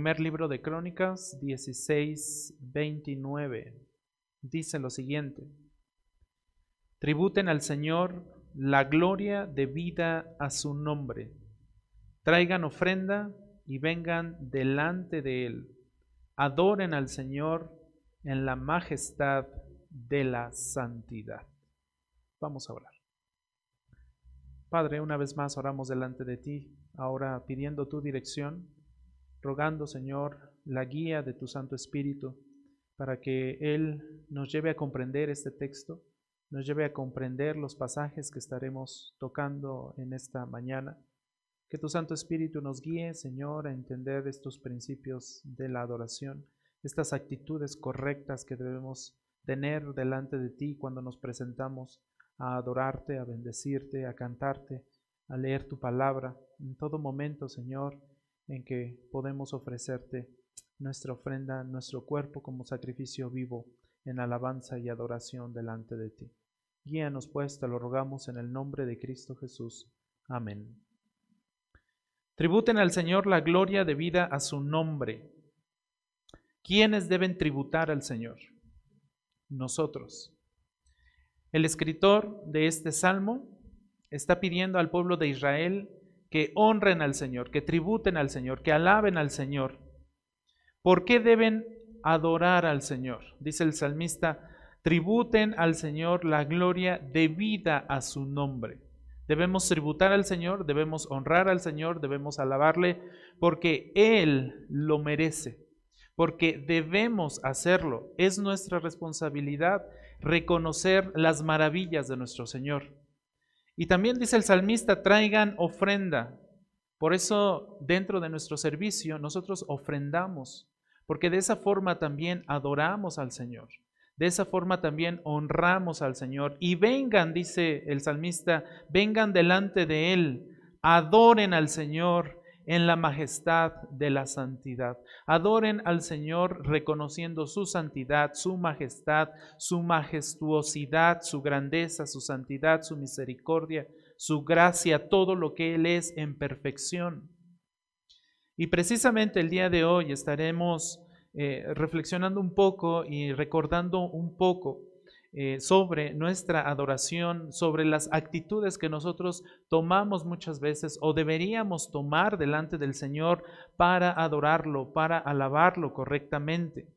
Primer libro de Crónicas 16, 29. Dice lo siguiente. Tributen al Señor la gloria debida a su nombre. Traigan ofrenda y vengan delante de Él. Adoren al Señor en la majestad de la santidad. Vamos a orar. Padre, una vez más oramos delante de ti, ahora pidiendo tu dirección, rogando, Señor, la guía de tu Santo Espíritu para que Él nos lleve a comprender este texto, nos lleve a comprender los pasajes que estaremos tocando en esta mañana. Que tu Santo Espíritu nos guíe, Señor, a entender estos principios de la adoración, estas actitudes correctas que debemos tener delante de ti cuando nos presentamos a adorarte, a bendecirte, a cantarte, a leer tu palabra, en todo momento, Señor, en que podemos ofrecerte nuestra ofrenda, nuestro cuerpo como sacrificio vivo en alabanza y adoración delante de ti. Guíanos pues, te lo rogamos en el nombre de Cristo Jesús. Amén. Tributen al Señor la gloria debida a su nombre. ¿Quiénes deben tributar al Señor? Nosotros. El escritor de este salmo está pidiendo al pueblo de Israel que honren al Señor, que tributen al Señor, que alaben al Señor. ¿Por qué deben adorar al Señor? Dice el salmista, tributen al Señor la gloria debida a su nombre. Debemos tributar al Señor, debemos honrar al Señor, debemos alabarle, porque Él lo merece, porque debemos hacerlo. Es nuestra responsabilidad reconocer las maravillas de nuestro Señor. Y también dice el salmista, traigan ofrenda. Por eso dentro de nuestro servicio nosotros ofrendamos, porque de esa forma también adoramos al Señor. De esa forma también honramos al Señor. Y vengan, dice el salmista, vengan delante de Él, adoren al Señor en la majestad de la santidad. Adoren al Señor reconociendo su santidad, su majestad, su majestuosidad, su grandeza, su santidad, su misericordia, su gracia, todo lo que Él es en perfección. Y precisamente el día de hoy estaremos eh, reflexionando un poco y recordando un poco eh, sobre nuestra adoración, sobre las actitudes que nosotros tomamos muchas veces o deberíamos tomar delante del Señor para adorarlo, para alabarlo correctamente.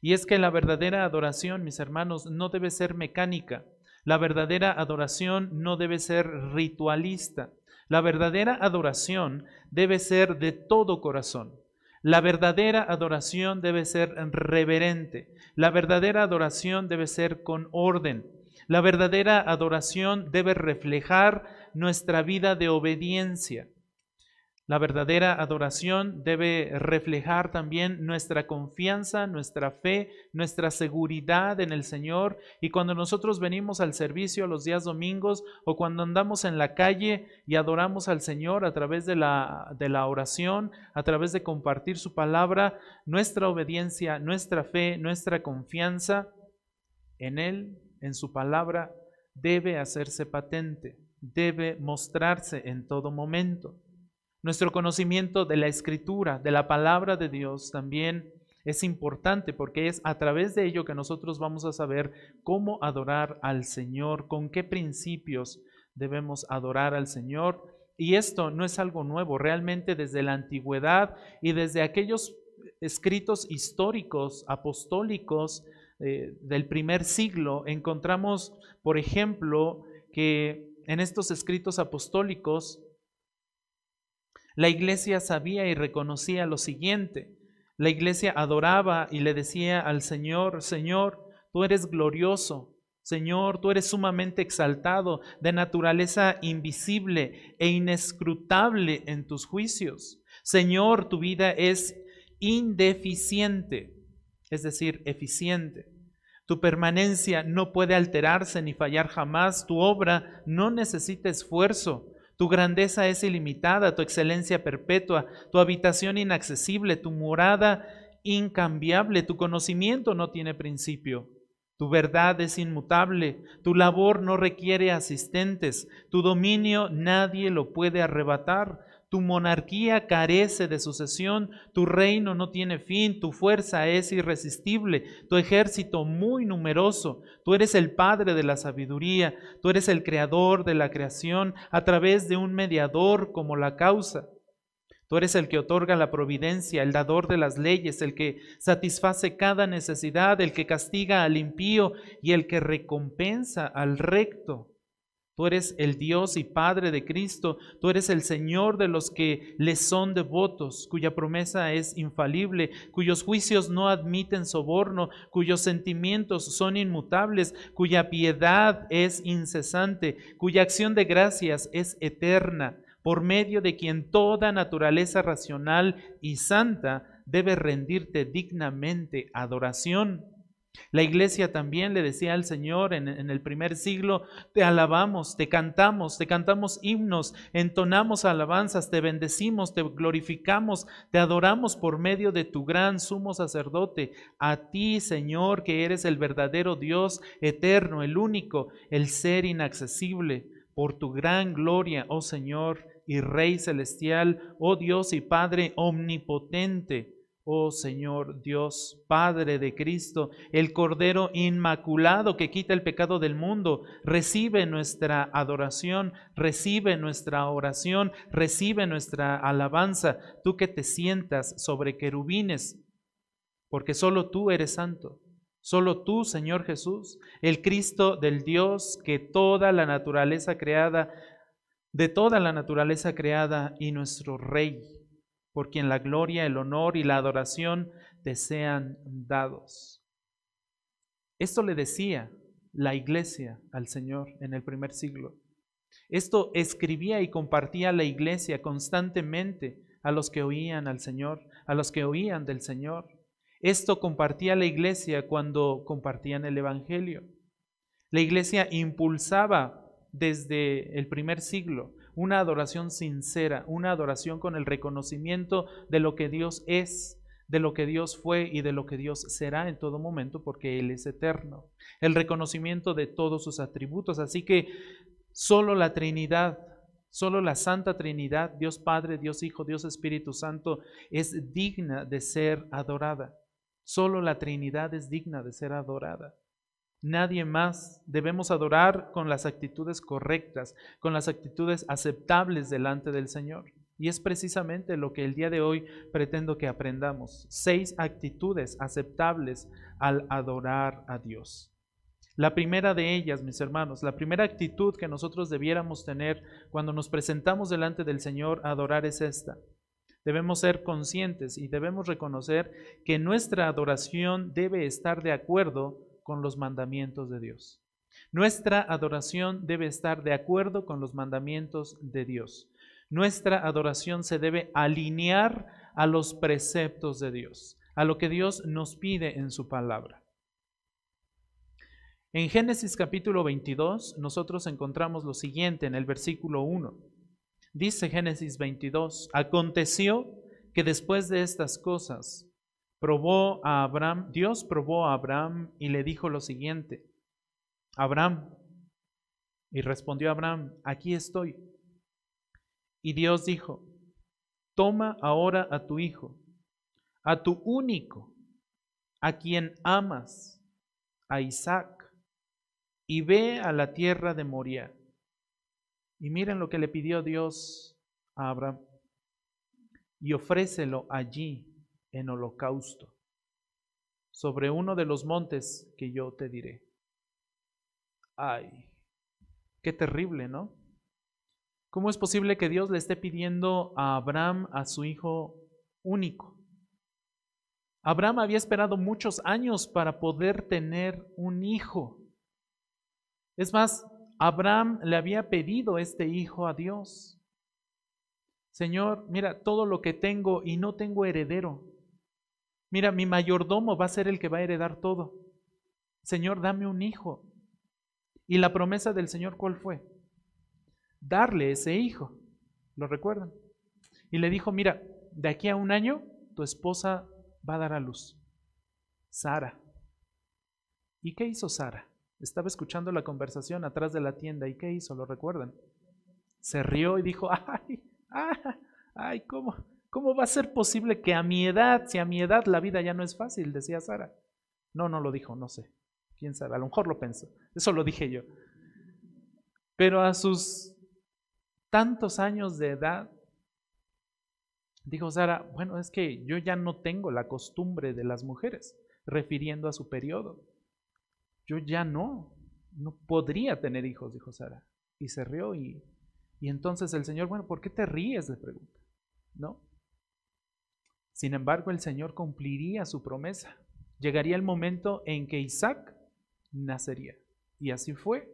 Y es que la verdadera adoración, mis hermanos, no debe ser mecánica. La verdadera adoración no debe ser ritualista. La verdadera adoración debe ser de todo corazón. La verdadera adoración debe ser reverente. La verdadera adoración debe ser con orden. La verdadera adoración debe reflejar nuestra vida de obediencia. La verdadera adoración debe reflejar también nuestra confianza, nuestra fe, nuestra seguridad en el Señor. Y cuando nosotros venimos al servicio los días domingos o cuando andamos en la calle y adoramos al Señor a través de la, oración, a través de compartir su palabra, nuestra obediencia, nuestra fe, nuestra confianza en Él, en su palabra, debe hacerse patente, debe mostrarse en todo momento. Nuestro conocimiento de la escritura, de la palabra de Dios también es importante porque es a través de ello que nosotros vamos a saber cómo adorar al Señor, con qué principios debemos adorar al Señor. Y esto no es algo nuevo, realmente desde la antigüedad y desde aquellos escritos históricos, apostólicos eh, del primer siglo, encontramos, por ejemplo, que en estos escritos apostólicos la iglesia sabía y reconocía lo siguiente. La iglesia adoraba y le decía al Señor, Señor, tú eres glorioso, Señor, tú eres sumamente exaltado, de naturaleza invisible e inescrutable en tus juicios. Señor, tu vida es indeficiente, es decir, eficiente. Tu permanencia no puede alterarse ni fallar jamás. Tu obra no necesita esfuerzo. Tu grandeza es ilimitada, tu excelencia perpetua, tu habitación inaccesible, tu morada incambiable, tu conocimiento no tiene principio. Tu verdad es inmutable, tu labor no requiere asistentes, tu dominio nadie lo puede arrebatar, Tu monarquía carece de sucesión, tu reino no tiene fin, tu fuerza es irresistible, tu ejército muy numeroso. Tú eres el Padre de la sabiduría, tú eres el creador de la creación a través de un mediador como la causa. Tú eres el que otorga la providencia, el dador de las leyes, el que satisface cada necesidad, el que castiga al impío y el que recompensa al recto. Tú eres el Dios y Padre de Cristo, tú eres el Señor de los que le son devotos, cuya promesa es infalible, cuyos juicios no admiten soborno, cuyos sentimientos son inmutables, cuya piedad es incesante, cuya acción de gracias es eterna por medio de quien toda naturaleza racional y santa debe rendirte dignamente adoración. La iglesia también le decía al Señor en, el primer siglo, te alabamos, te cantamos, te cantamos himnos, entonamos alabanzas, te bendecimos, te glorificamos, te adoramos por medio de tu gran sumo sacerdote, a ti Señor que eres el verdadero Dios eterno, el único, el ser inaccesible, por tu gran gloria, oh Señor, y Rey celestial, oh Dios y Padre omnipotente, oh Señor Dios, Padre de Cristo, el Cordero Inmaculado que quita el pecado del mundo, recibe nuestra adoración, recibe nuestra oración, recibe nuestra alabanza, tú que te sientas sobre querubines, porque solo tú eres santo. Solo tú, Señor Jesús, el Cristo del Dios que toda la naturaleza creada de toda la naturaleza creada y nuestro Rey, por quien la gloria, el honor y la adoración te sean dados. Esto le decía la iglesia al Señor en el primer siglo. Esto escribía y compartía la iglesia constantemente a los que oían al Señor, a los que oían del Señor. Esto compartía la iglesia cuando compartían el Evangelio. La iglesia impulsaba desde el primer siglo, una adoración sincera, una adoración con el reconocimiento de lo que Dios es, de lo que Dios fue y de lo que Dios será en todo momento, porque Él es eterno. El reconocimiento de todos sus atributos. Así que solo la Trinidad, solo la Santa Trinidad, Dios Padre, Dios Hijo, Dios Espíritu Santo, es digna de ser adorada. Solo la Trinidad es digna de ser adorada. Nadie más debemos adorar con las actitudes correctas, con las actitudes aceptables delante del Señor. Y es precisamente lo que el día de hoy pretendo que aprendamos. Seis actitudes aceptables al adorar a Dios. La primera de ellas, mis hermanos, la primera actitud que nosotros debiéramos tener cuando nos presentamos delante del Señor a adorar es esta. Debemos ser conscientes y debemos reconocer que nuestra adoración debe estar de acuerdo con los mandamientos de Dios. Nuestra adoración debe estar de acuerdo con los mandamientos de Dios. Nuestra adoración se debe alinear a los preceptos de Dios, a lo que Dios nos pide en su palabra. En Génesis capítulo 22 nosotros encontramos lo siguiente en el versículo 1. Dice Génesis 22, aconteció que después de estas cosas probó a Abraham, Dios probó a Abraham y le dijo lo siguiente, Abraham, y respondió Abraham, aquí estoy. Y Dios dijo, toma ahora a tu hijo, a tu único, a quien amas, a Isaac, y ve a la tierra de Moria. Y miren lo que le pidió Dios a Abraham, y ofrécelo allí en holocausto sobre uno de los montes que yo te diré. Ay, qué terrible, ¿no? ¿Cómo es posible que Dios le esté pidiendo a Abraham a su hijo único? Abraham había esperado muchos años para poder tener un hijo. Es más, Abraham le había pedido este hijo a Dios. Señor, mira todo lo que tengo y no tengo heredero. Mira, mi mayordomo va a ser el que va a heredar todo. Señor, dame un hijo. Y la promesa del Señor, ¿cuál fue? Darle ese hijo. ¿Lo recuerdan? Y le dijo, mira, de aquí a un año tu esposa va a dar a luz. Sara. ¿Y qué hizo Sara? Estaba escuchando la conversación atrás de la tienda. ¿Y qué hizo? ¿Lo recuerdan? Se rió y dijo, ay, ah, Ay, ¿cómo, ¿cómo va a ser posible que a mi edad, si a mi edad la vida ya no es fácil? Decía Sara. No, no lo dijo, no sé. ¿Quién sabe? A lo mejor lo pensó. Eso lo dije yo. Pero a sus tantos años de edad, dijo Sara, bueno, es que yo ya no tengo la costumbre de las mujeres, refiriendo a su periodo. Yo ya no, no podría tener hijos, dijo Sara. Y se rió y, y entonces el Señor, bueno, ¿por qué te ríes? le pregunta. ¿No? Sin embargo, el Señor cumpliría su promesa. Llegaría el momento en que Isaac nacería. Y así fue.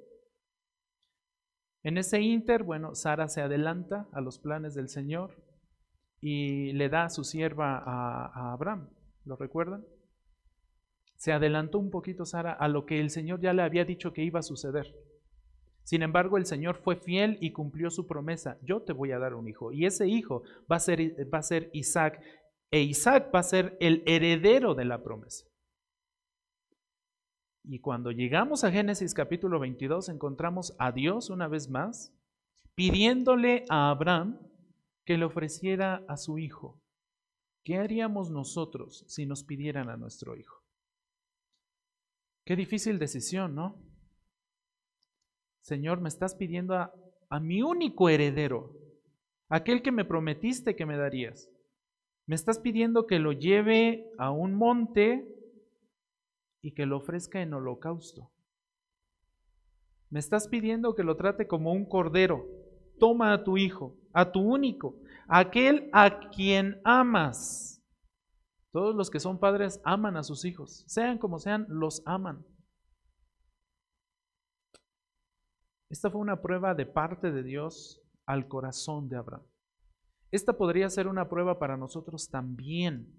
En ese inter, bueno, Sara se adelanta a los planes del Señor y le da a su sierva a, Abraham. ¿Lo recuerdan? Se adelantó un poquito Sara a lo que el Señor ya le había dicho que iba a suceder. Sin embargo, el Señor fue fiel y cumplió su promesa. Yo te voy a dar un hijo. Y ese hijo va a ser, va a ser Isaac. E Isaac va a ser el heredero de la promesa. Y cuando llegamos a Génesis capítulo 22 encontramos a Dios una vez más pidiéndole a Abraham que le ofreciera a su hijo. ¿Qué haríamos nosotros si nos pidieran a nuestro hijo? Qué difícil decisión, ¿no? Señor, me estás pidiendo a, a mi único heredero, aquel que me prometiste que me darías. Me estás pidiendo que lo lleve a un monte y que lo ofrezca en holocausto. Me estás pidiendo que lo trate como un cordero. Toma a tu hijo, a tu único, aquel a quien amas. Todos los que son padres aman a sus hijos, sean como sean, los aman. Esta fue una prueba de parte de Dios al corazón de Abraham. Esta podría ser una prueba para nosotros también.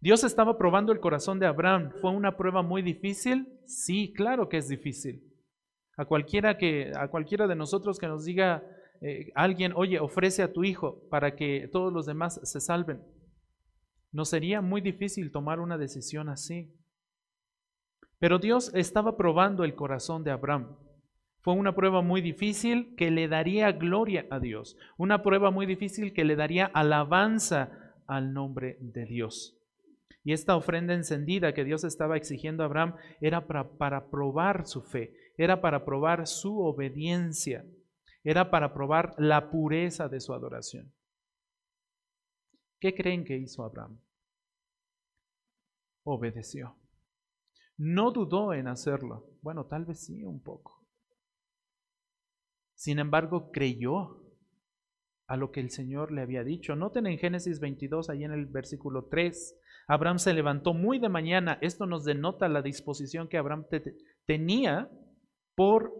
Dios estaba probando el corazón de Abraham. ¿Fue una prueba muy difícil? Sí, claro que es difícil. A cualquiera, que, a cualquiera de nosotros que nos diga eh, alguien, oye, ofrece a tu hijo para que todos los demás se salven. Nos sería muy difícil tomar una decisión así. Pero Dios estaba probando el corazón de Abraham. Fue una prueba muy difícil que le daría gloria a Dios. Una prueba muy difícil que le daría alabanza al nombre de Dios. Y esta ofrenda encendida que Dios estaba exigiendo a Abraham era para, probar su fe, era para probar su obediencia, era para probar la pureza de su adoración. ¿Qué creen que hizo Abraham? Obedeció. No dudó en hacerlo. Bueno, tal vez sí un poco. Sin embargo, creyó a lo que el Señor le había dicho. Noten en Génesis 22, ahí en el versículo 3, Abraham se levantó muy de mañana. Esto nos denota la disposición que Abraham tenía por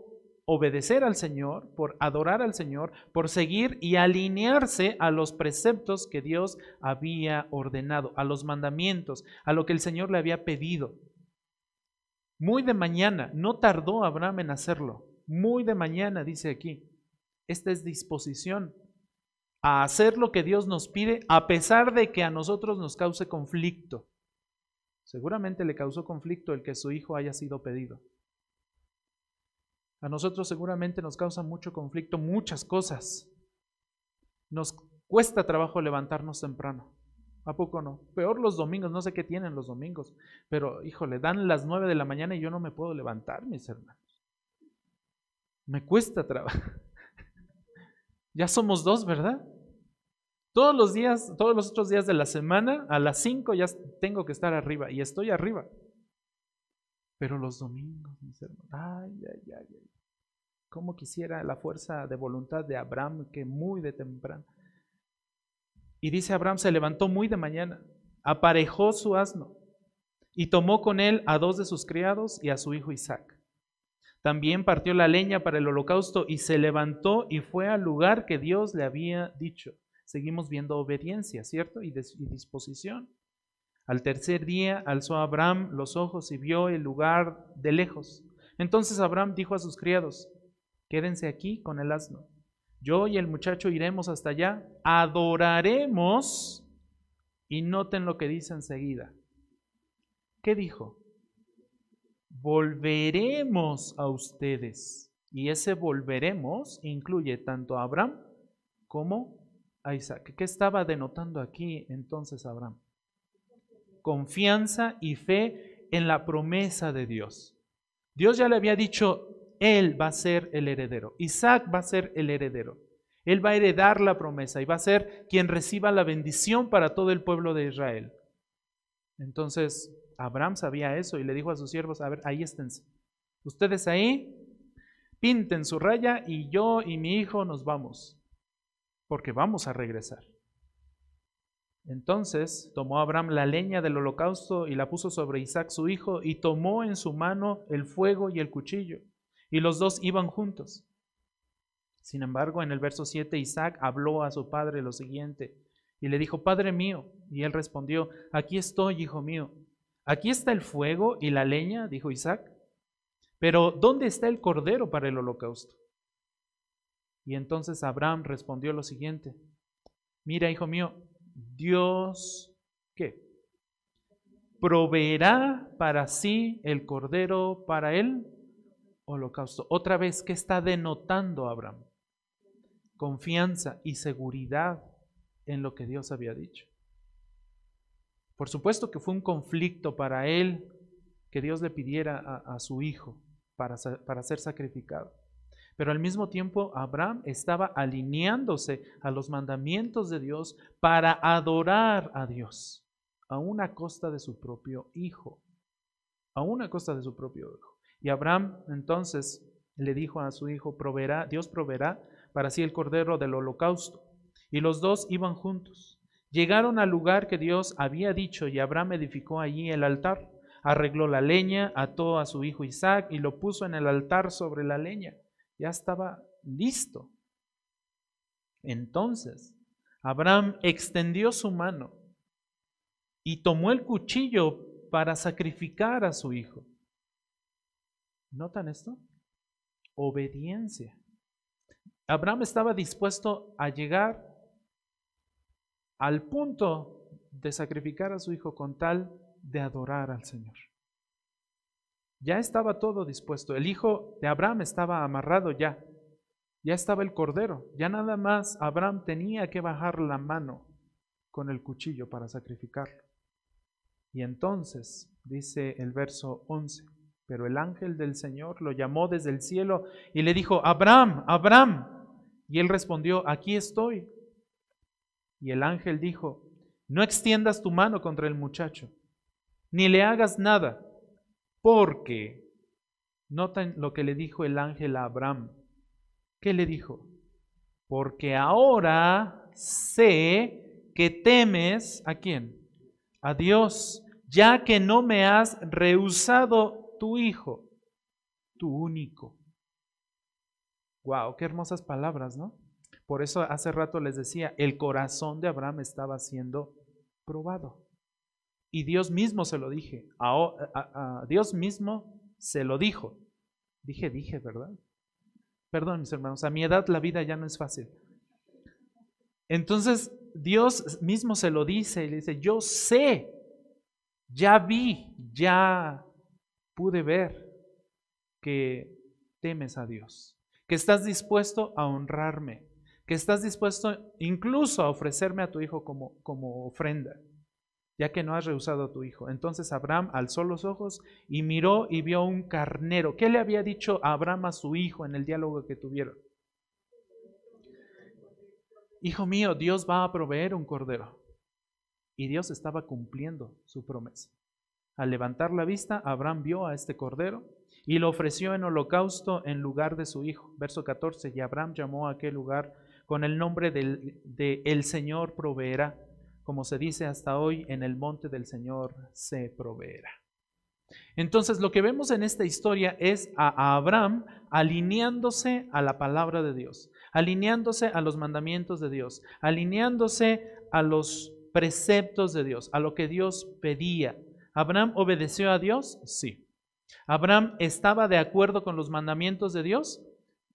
obedecer al Señor, por adorar al Señor, por seguir y alinearse a los preceptos que Dios había ordenado, a los mandamientos, a lo que el Señor le había pedido. Muy de mañana, no tardó Abraham en hacerlo. Muy de mañana, dice aquí. Esta es disposición a hacer lo que Dios nos pide a pesar de que a nosotros nos cause conflicto. Seguramente le causó conflicto el que su hijo haya sido pedido. A nosotros seguramente nos causa mucho conflicto muchas cosas. Nos cuesta trabajo levantarnos temprano. ¿A poco no? Peor los domingos, no sé qué tienen los domingos, pero híjole, dan las nueve de la mañana y yo no me puedo levantar, mis hermanos. Me cuesta trabajo. ya somos dos, ¿verdad? Todos los días, todos los otros días de la semana, a las 5 ya tengo que estar arriba y estoy arriba. Pero los domingos, mis hermanos, ay, ay, ay, ay. Cómo quisiera la fuerza de voluntad de Abraham que muy de temprano. Y dice Abraham, se levantó muy de mañana, aparejó su asno y tomó con él a dos de sus criados y a su hijo Isaac. También partió la leña para el holocausto y se levantó y fue al lugar que Dios le había dicho seguimos viendo obediencia, ¿cierto? Y, disposición. Al tercer día alzó Abraham los ojos y vio el lugar de lejos. Entonces Abraham dijo a sus criados, quédense aquí con el asno. Yo y el muchacho iremos hasta allá, adoraremos y noten lo que dice enseguida. ¿Qué dijo? Volveremos a ustedes. Y ese volveremos incluye tanto a Abraham como a Isaac. ¿Qué estaba denotando aquí entonces Abraham? Confianza y fe en la promesa de Dios. Dios ya le había dicho, él va a ser el heredero. Isaac va a ser el heredero. Él va a heredar la promesa y va a ser quien reciba la bendición para todo el pueblo de Israel. Entonces, Abraham sabía eso y le dijo a sus siervos, a ver, ahí esténse. Ustedes ahí, pinten su raya y yo y mi hijo nos vamos, porque vamos a regresar. Entonces tomó Abraham la leña del holocausto y la puso sobre Isaac su hijo y tomó en su mano el fuego y el cuchillo y los dos iban juntos. Sin embargo, en el verso 7 Isaac habló a su padre lo siguiente y le dijo, Padre mío, y él respondió, aquí estoy, hijo mío. Aquí está el fuego y la leña, dijo Isaac, pero ¿dónde está el cordero para el holocausto? Y entonces Abraham respondió lo siguiente, mira, hijo mío, Dios, ¿qué? Proveerá para sí el cordero para el holocausto. Otra vez, ¿qué está denotando Abraham? Confianza y seguridad en lo que Dios había dicho. Por supuesto que fue un conflicto para él que Dios le pidiera a, su hijo para, para ser sacrificado. Pero al mismo tiempo Abraham estaba alineándose a los mandamientos de Dios para adorar a Dios, a una costa de su propio hijo, a una costa de su propio hijo. Y Abraham entonces le dijo a su hijo, proveerá, Dios proveerá para sí el cordero del holocausto. Y los dos iban juntos. Llegaron al lugar que Dios había dicho y Abraham edificó allí el altar. Arregló la leña, ató a su hijo Isaac y lo puso en el altar sobre la leña. Ya estaba listo. Entonces, Abraham extendió su mano y tomó el cuchillo para sacrificar a su hijo. ¿Notan esto? Obediencia. Abraham estaba dispuesto a llegar al punto de sacrificar a su hijo con tal de adorar al Señor. Ya estaba todo dispuesto. El hijo de Abraham estaba amarrado ya. Ya estaba el cordero. Ya nada más Abraham tenía que bajar la mano con el cuchillo para sacrificarlo. Y entonces, dice el verso 11, pero el ángel del Señor lo llamó desde el cielo y le dijo, Abraham, Abraham. Y él respondió, aquí estoy. Y el ángel dijo, no extiendas tu mano contra el muchacho, ni le hagas nada, porque, noten lo que le dijo el ángel a Abraham. ¿Qué le dijo? Porque ahora sé que temes a quién? A Dios, ya que no me has rehusado tu hijo, tu único. Wow, qué hermosas palabras, ¿no? Por eso hace rato les decía, el corazón de Abraham estaba siendo probado. Y Dios mismo se lo dije. A, Dios mismo se lo dijo. Dije, dije, ¿verdad? Perdón, mis hermanos, a mi edad la vida ya no es fácil. Entonces Dios mismo se lo dice y le dice, yo sé, ya vi, ya pude ver que temes a Dios, que estás dispuesto a honrarme, que estás dispuesto incluso a ofrecerme a tu hijo como, como ofrenda, ya que no has rehusado a tu hijo. Entonces Abraham alzó los ojos y miró y vio un carnero. ¿Qué le había dicho Abraham a su hijo en el diálogo que tuvieron? Hijo mío, Dios va a proveer un cordero. Y Dios estaba cumpliendo su promesa. Al levantar la vista, Abraham vio a este cordero y lo ofreció en holocausto en lugar de su hijo. Verso 14, y Abraham llamó a aquel lugar con el nombre del, de El Señor proveerá, como se dice hasta hoy, en el monte del Señor se proveerá. Entonces lo que vemos en esta historia es a Abraham alineándose a la palabra de Dios, alineándose a los mandamientos de Dios, alineándose a los preceptos de Dios, a lo que Dios pedía. ¿Abraham obedeció a Dios? Sí. ¿Abraham estaba de acuerdo con los mandamientos de Dios?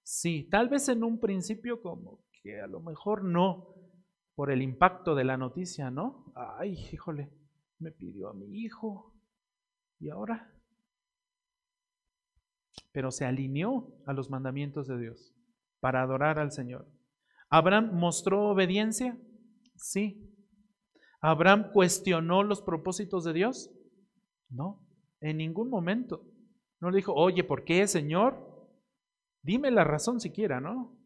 Sí, tal vez en un principio como que a lo mejor no por el impacto de la noticia, ¿no? Ay, híjole, me pidió a mi hijo. ¿Y ahora? Pero se alineó a los mandamientos de Dios para adorar al Señor. ¿Abraham mostró obediencia? Sí. ¿Abraham cuestionó los propósitos de Dios? No, en ningún momento. No le dijo, oye, ¿por qué, Señor? Dime la razón siquiera, ¿no?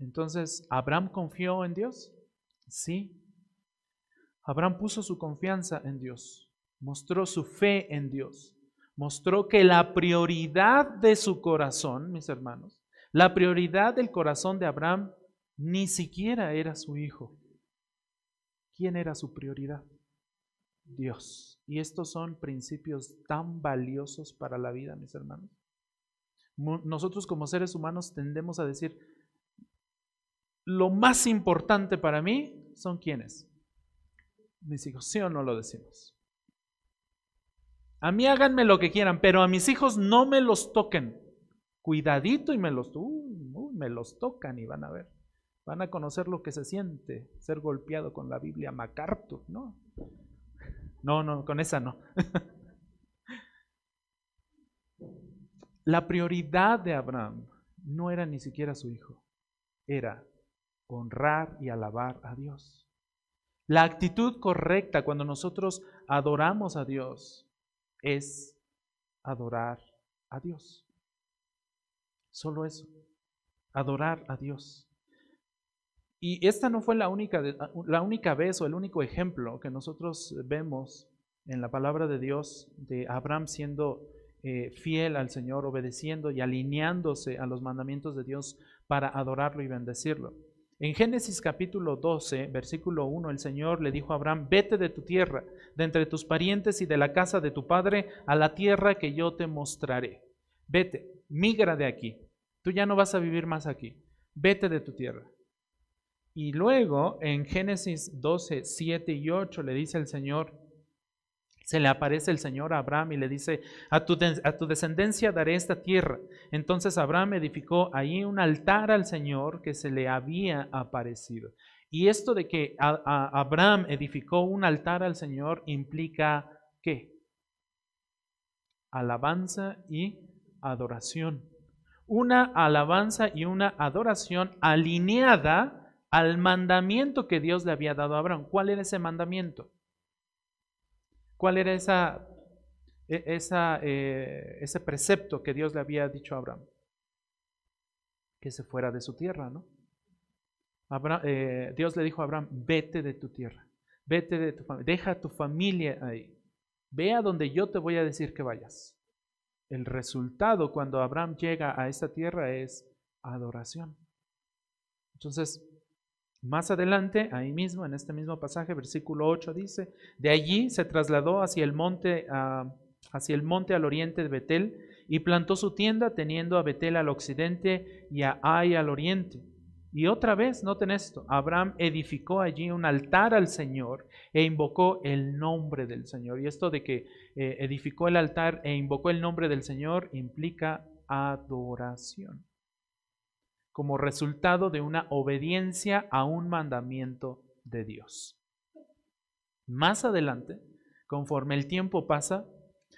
Entonces, ¿Abraham confió en Dios? Sí. Abraham puso su confianza en Dios, mostró su fe en Dios, mostró que la prioridad de su corazón, mis hermanos, la prioridad del corazón de Abraham ni siquiera era su hijo. ¿Quién era su prioridad? Dios. Y estos son principios tan valiosos para la vida, mis hermanos. Nosotros como seres humanos tendemos a decir, lo más importante para mí son quienes. Mis hijos, ¿sí o no lo decimos? A mí háganme lo que quieran, pero a mis hijos no me los toquen. Cuidadito y me los, me los tocan y van a ver. Van a conocer lo que se siente ser golpeado con la Biblia MacArthur, ¿no? No, no, con esa no. La prioridad de Abraham no era ni siquiera su hijo, era honrar y alabar a Dios. La actitud correcta cuando nosotros adoramos a Dios es adorar a Dios. Solo eso, adorar a Dios. Y esta no fue la única, la única vez o el único ejemplo que nosotros vemos en la palabra de Dios de Abraham siendo eh, fiel al Señor, obedeciendo y alineándose a los mandamientos de Dios para adorarlo y bendecirlo. En Génesis capítulo 12, versículo 1, el Señor le dijo a Abraham, vete de tu tierra, de entre tus parientes y de la casa de tu padre, a la tierra que yo te mostraré. Vete, migra de aquí. Tú ya no vas a vivir más aquí. Vete de tu tierra. Y luego en Génesis 12, 7 y 8 le dice el Señor, se le aparece el Señor a Abraham y le dice, a tu, a descendencia daré esta tierra. Entonces Abraham edificó ahí un altar al Señor que se le había aparecido. Y esto de que Abraham edificó un altar al Señor implica qué? Alabanza y adoración. Una alabanza y una adoración alineada al mandamiento que Dios le había dado a Abraham. ¿Cuál era ese mandamiento? ¿Cuál era esa, e, eh, ese precepto que Dios le había dicho a Abraham? Que se fuera de su tierra, ¿no? Eh, Dios le dijo a Abraham, vete de tu tierra, vete de tu familia, deja tu familia ahí, ve a donde yo te voy a decir que vayas. El resultado cuando Abraham llega a esta tierra es adoración. Entonces, más adelante, ahí mismo, en este mismo pasaje, versículo 8 dice, de allí se trasladó hacia el monte, hacia el monte al oriente de Betel y plantó su tienda teniendo a Betel al occidente y a Ai al oriente. Y otra vez, noten esto, Abraham edificó allí un altar al Señor e invocó el nombre del Señor. Y esto de que eh, edificó el altar e invocó el nombre del Señor implica adoración como resultado de una obediencia a un mandamiento de Dios. Más adelante, conforme el tiempo pasa,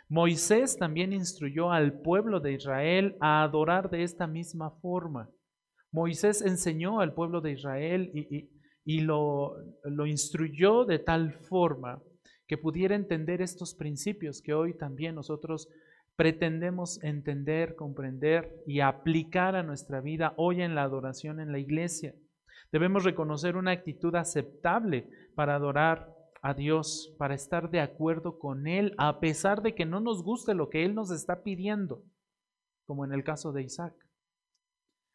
Moisés también instruyó al pueblo de Israel a adorar de esta misma forma. Moisés enseñó al pueblo de Israel y, lo, lo instruyó de tal forma que pudiera entender estos principios que hoy también nosotros pretendemos entender, comprender y aplicar a nuestra vida hoy en la adoración en la iglesia. Debemos reconocer una actitud aceptable para adorar a Dios, para estar de acuerdo con Él, a pesar de que no nos guste lo que Él nos está pidiendo, como en el caso de Isaac.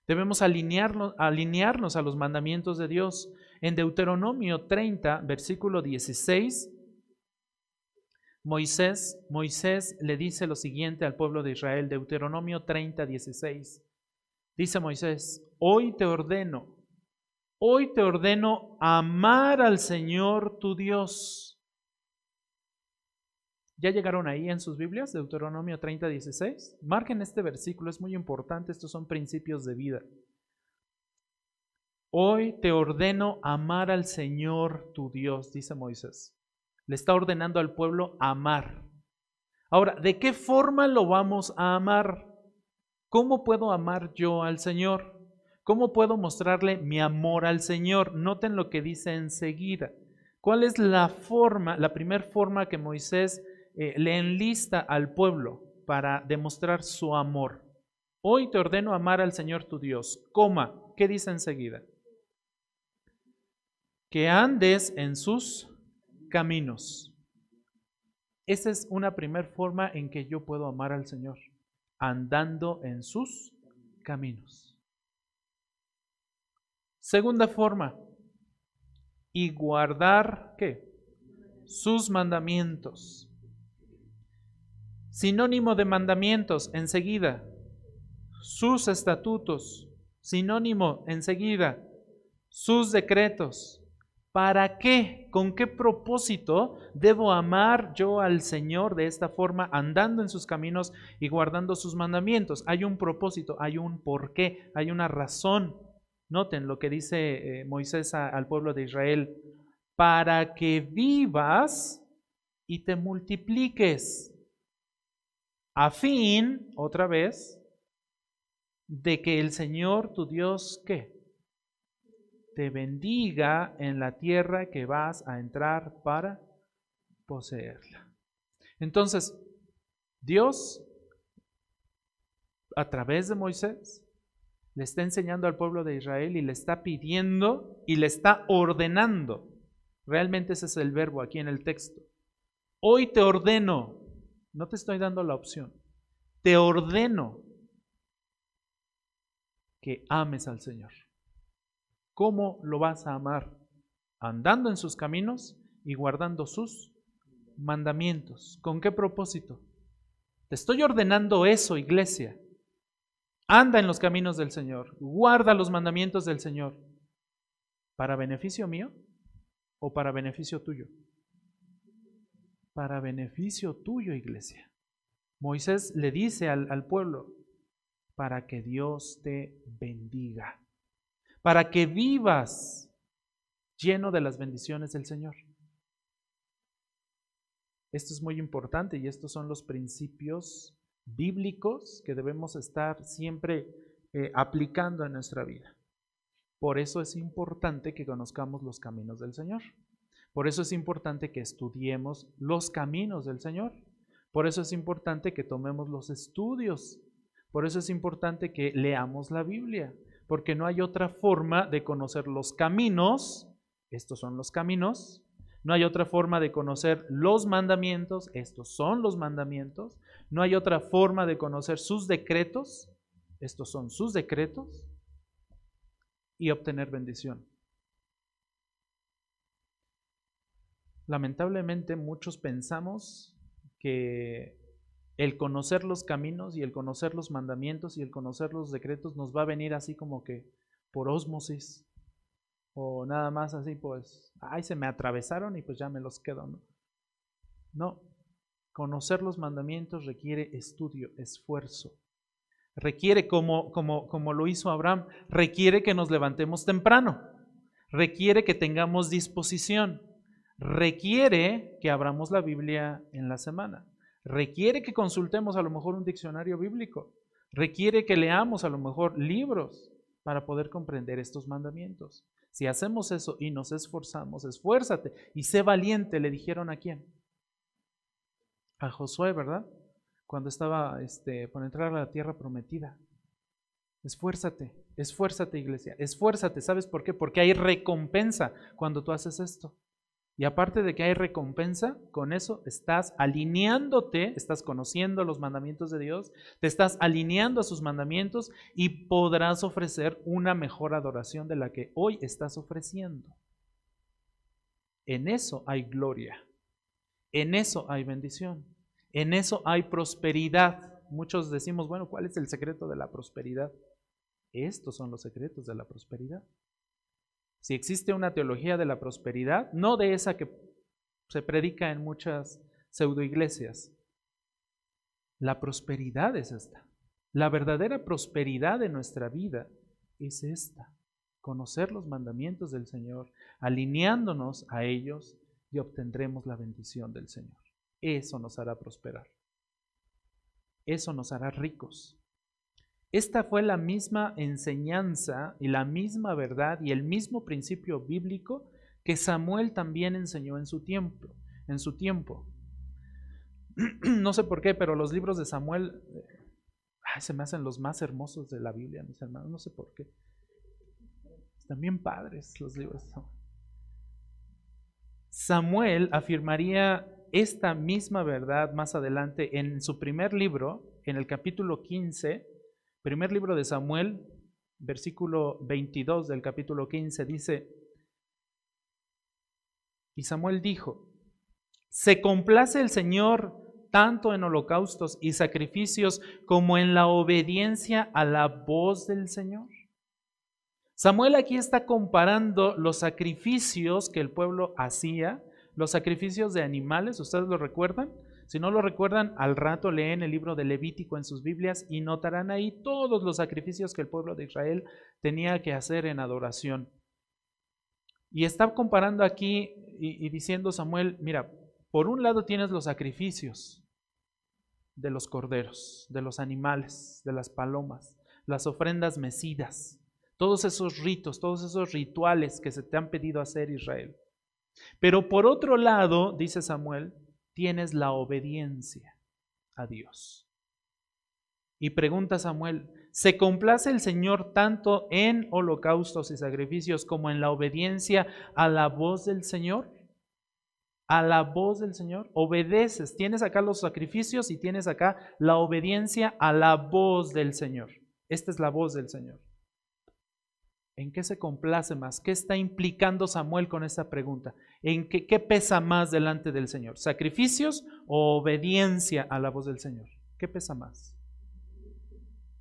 Debemos alinearnos, a los mandamientos de Dios. En Deuteronomio 30, versículo 16, Moisés, Moisés le dice lo siguiente al pueblo de Israel, Deuteronomio 30, 16. Dice Moisés, hoy te ordeno, hoy te ordeno amar al Señor tu Dios. ¿Ya llegaron ahí en sus Biblias, Deuteronomio 30, 16? Marquen este versículo, es muy importante, estos son principios de vida. Hoy te ordeno amar al Señor tu Dios, dice Moisés. Le está ordenando al pueblo amar. Ahora, ¿de qué forma lo vamos a amar? ¿Cómo puedo amar yo al Señor? ¿Cómo puedo mostrarle mi amor al Señor? Noten lo que dice enseguida. ¿Cuál es la forma, la primera forma que Moisés eh, le enlista al pueblo para demostrar su amor? Hoy te ordeno amar al Señor tu Dios. Coma, ¿qué dice enseguida? Que andes en sus caminos. Esa es una primera forma en que yo puedo amar al Señor, andando en sus caminos. Segunda forma, y guardar qué? Sus mandamientos. Sinónimo de mandamientos, enseguida. Sus estatutos. Sinónimo, enseguida. Sus decretos. ¿Para qué? ¿Con qué propósito debo amar yo al Señor de esta forma, andando en sus caminos y guardando sus mandamientos? Hay un propósito, hay un porqué, hay una razón. Noten lo que dice eh, Moisés al pueblo de Israel, para que vivas y te multipliques, a fin, otra vez, de que el Señor tu Dios, ¿qué? Te bendiga en la tierra que vas a entrar para poseerla. Entonces, Dios, a través de Moisés, le está enseñando al pueblo de Israel y le está pidiendo y le está ordenando. Realmente ese es el verbo aquí en el texto. Hoy te ordeno, no te estoy dando la opción, te ordeno que ames al Señor. ¿Cómo lo vas a amar? Andando en sus caminos y guardando sus mandamientos. ¿Con qué propósito? Te estoy ordenando eso, iglesia. Anda en los caminos del Señor, guarda los mandamientos del Señor. ¿Para beneficio mío o para beneficio tuyo? Para beneficio tuyo, iglesia. Moisés le dice al, al pueblo, para que Dios te bendiga, para que vivas lleno de las bendiciones del Señor. Esto es muy importante y estos son los principios bíblicos que debemos estar siempre eh, aplicando en nuestra vida. Por eso es importante que conozcamos los caminos del Señor. Por eso es importante que estudiemos los caminos del Señor. Por eso es importante que tomemos los estudios. Por eso es importante que leamos la Biblia. Porque no hay otra forma de conocer los caminos. Estos son los caminos no hay otra forma de conocer los mandamientos, estos son los mandamientos. No hay otra forma de conocer sus decretos, estos son sus decretos, y obtener bendición. Lamentablemente muchos pensamos que el conocer los caminos y el conocer los mandamientos y el conocer los decretos nos va a venir así como que por ósmosis, o nada más así, pues, ay, se me atravesaron y pues ya me los quedo, ¿no? No, conocer los mandamientos requiere estudio, esfuerzo. Requiere, como, como, como lo hizo Abraham, requiere que nos levantemos temprano, requiere que tengamos disposición, requiere que abramos la Biblia en la semana, requiere que consultemos a lo mejor un diccionario bíblico, requiere que leamos a lo mejor libros para poder comprender estos mandamientos. Si hacemos eso y nos esforzamos, esfuérzate y sé valiente, le dijeron a quién? A Josué, ¿verdad? Cuando estaba este, por entrar a la tierra prometida. Esfuérzate, esfuérzate iglesia, esfuérzate. ¿Sabes por qué? Porque hay recompensa cuando tú haces esto. Y aparte de que hay recompensa, con eso estás alineándote, estás conociendo los mandamientos de Dios, te estás alineando a sus mandamientos y podrás ofrecer una mejor adoración de la que hoy estás ofreciendo. En eso hay gloria, en eso hay bendición, en eso hay prosperidad. Muchos decimos, bueno, ¿cuál es el secreto de la prosperidad? Estos son los secretos de la prosperidad. Si existe una teología de la prosperidad, no de esa que se predica en muchas pseudoiglesias, la prosperidad es esta. La verdadera prosperidad de nuestra vida es esta. Conocer los mandamientos del Señor, alineándonos a ellos y obtendremos la bendición del Señor. Eso nos hará prosperar. Eso nos hará ricos. Esta fue la misma enseñanza y la misma verdad y el mismo principio bíblico que Samuel también enseñó en su tiempo, en su tiempo. No sé por qué, pero los libros de Samuel se me hacen los más hermosos de la Biblia, mis hermanos, no sé por qué. Están bien padres los libros de. Samuel afirmaría esta misma verdad más adelante en su primer libro, en el capítulo 15, primer libro de Samuel, versículo 22 del capítulo 15, dice, y Samuel dijo, se complace el Señor tanto en holocaustos y sacrificios como en la obediencia a la voz del Señor. Samuel aquí está comparando los sacrificios que el pueblo hacía, los sacrificios de animales, ¿ustedes lo recuerdan? Si no lo recuerdan, al rato leen el libro de Levítico en sus Biblias y notarán ahí todos los sacrificios que el pueblo de Israel tenía que hacer en adoración. Y está comparando aquí y, diciendo Samuel, mira, por un lado tienes los sacrificios de los corderos, de los animales, de las palomas, las ofrendas mecidas, todos esos ritos, todos esos rituales que se te han pedido hacer Israel. Pero por otro lado, dice Samuel, tienes la obediencia a Dios. Y pregunta Samuel, ¿se complace el Señor tanto en holocaustos y sacrificios como en la obediencia a la voz del Señor? A la voz del Señor, obedeces. Tienes acá los sacrificios y tienes acá la obediencia a la voz del Señor. Esta es la voz del Señor. ¿En qué se complace más? ¿Qué está implicando Samuel con esta pregunta? ¿En qué, pesa más delante del Señor? ¿Sacrificios o obediencia a la voz del Señor? ¿Qué pesa más?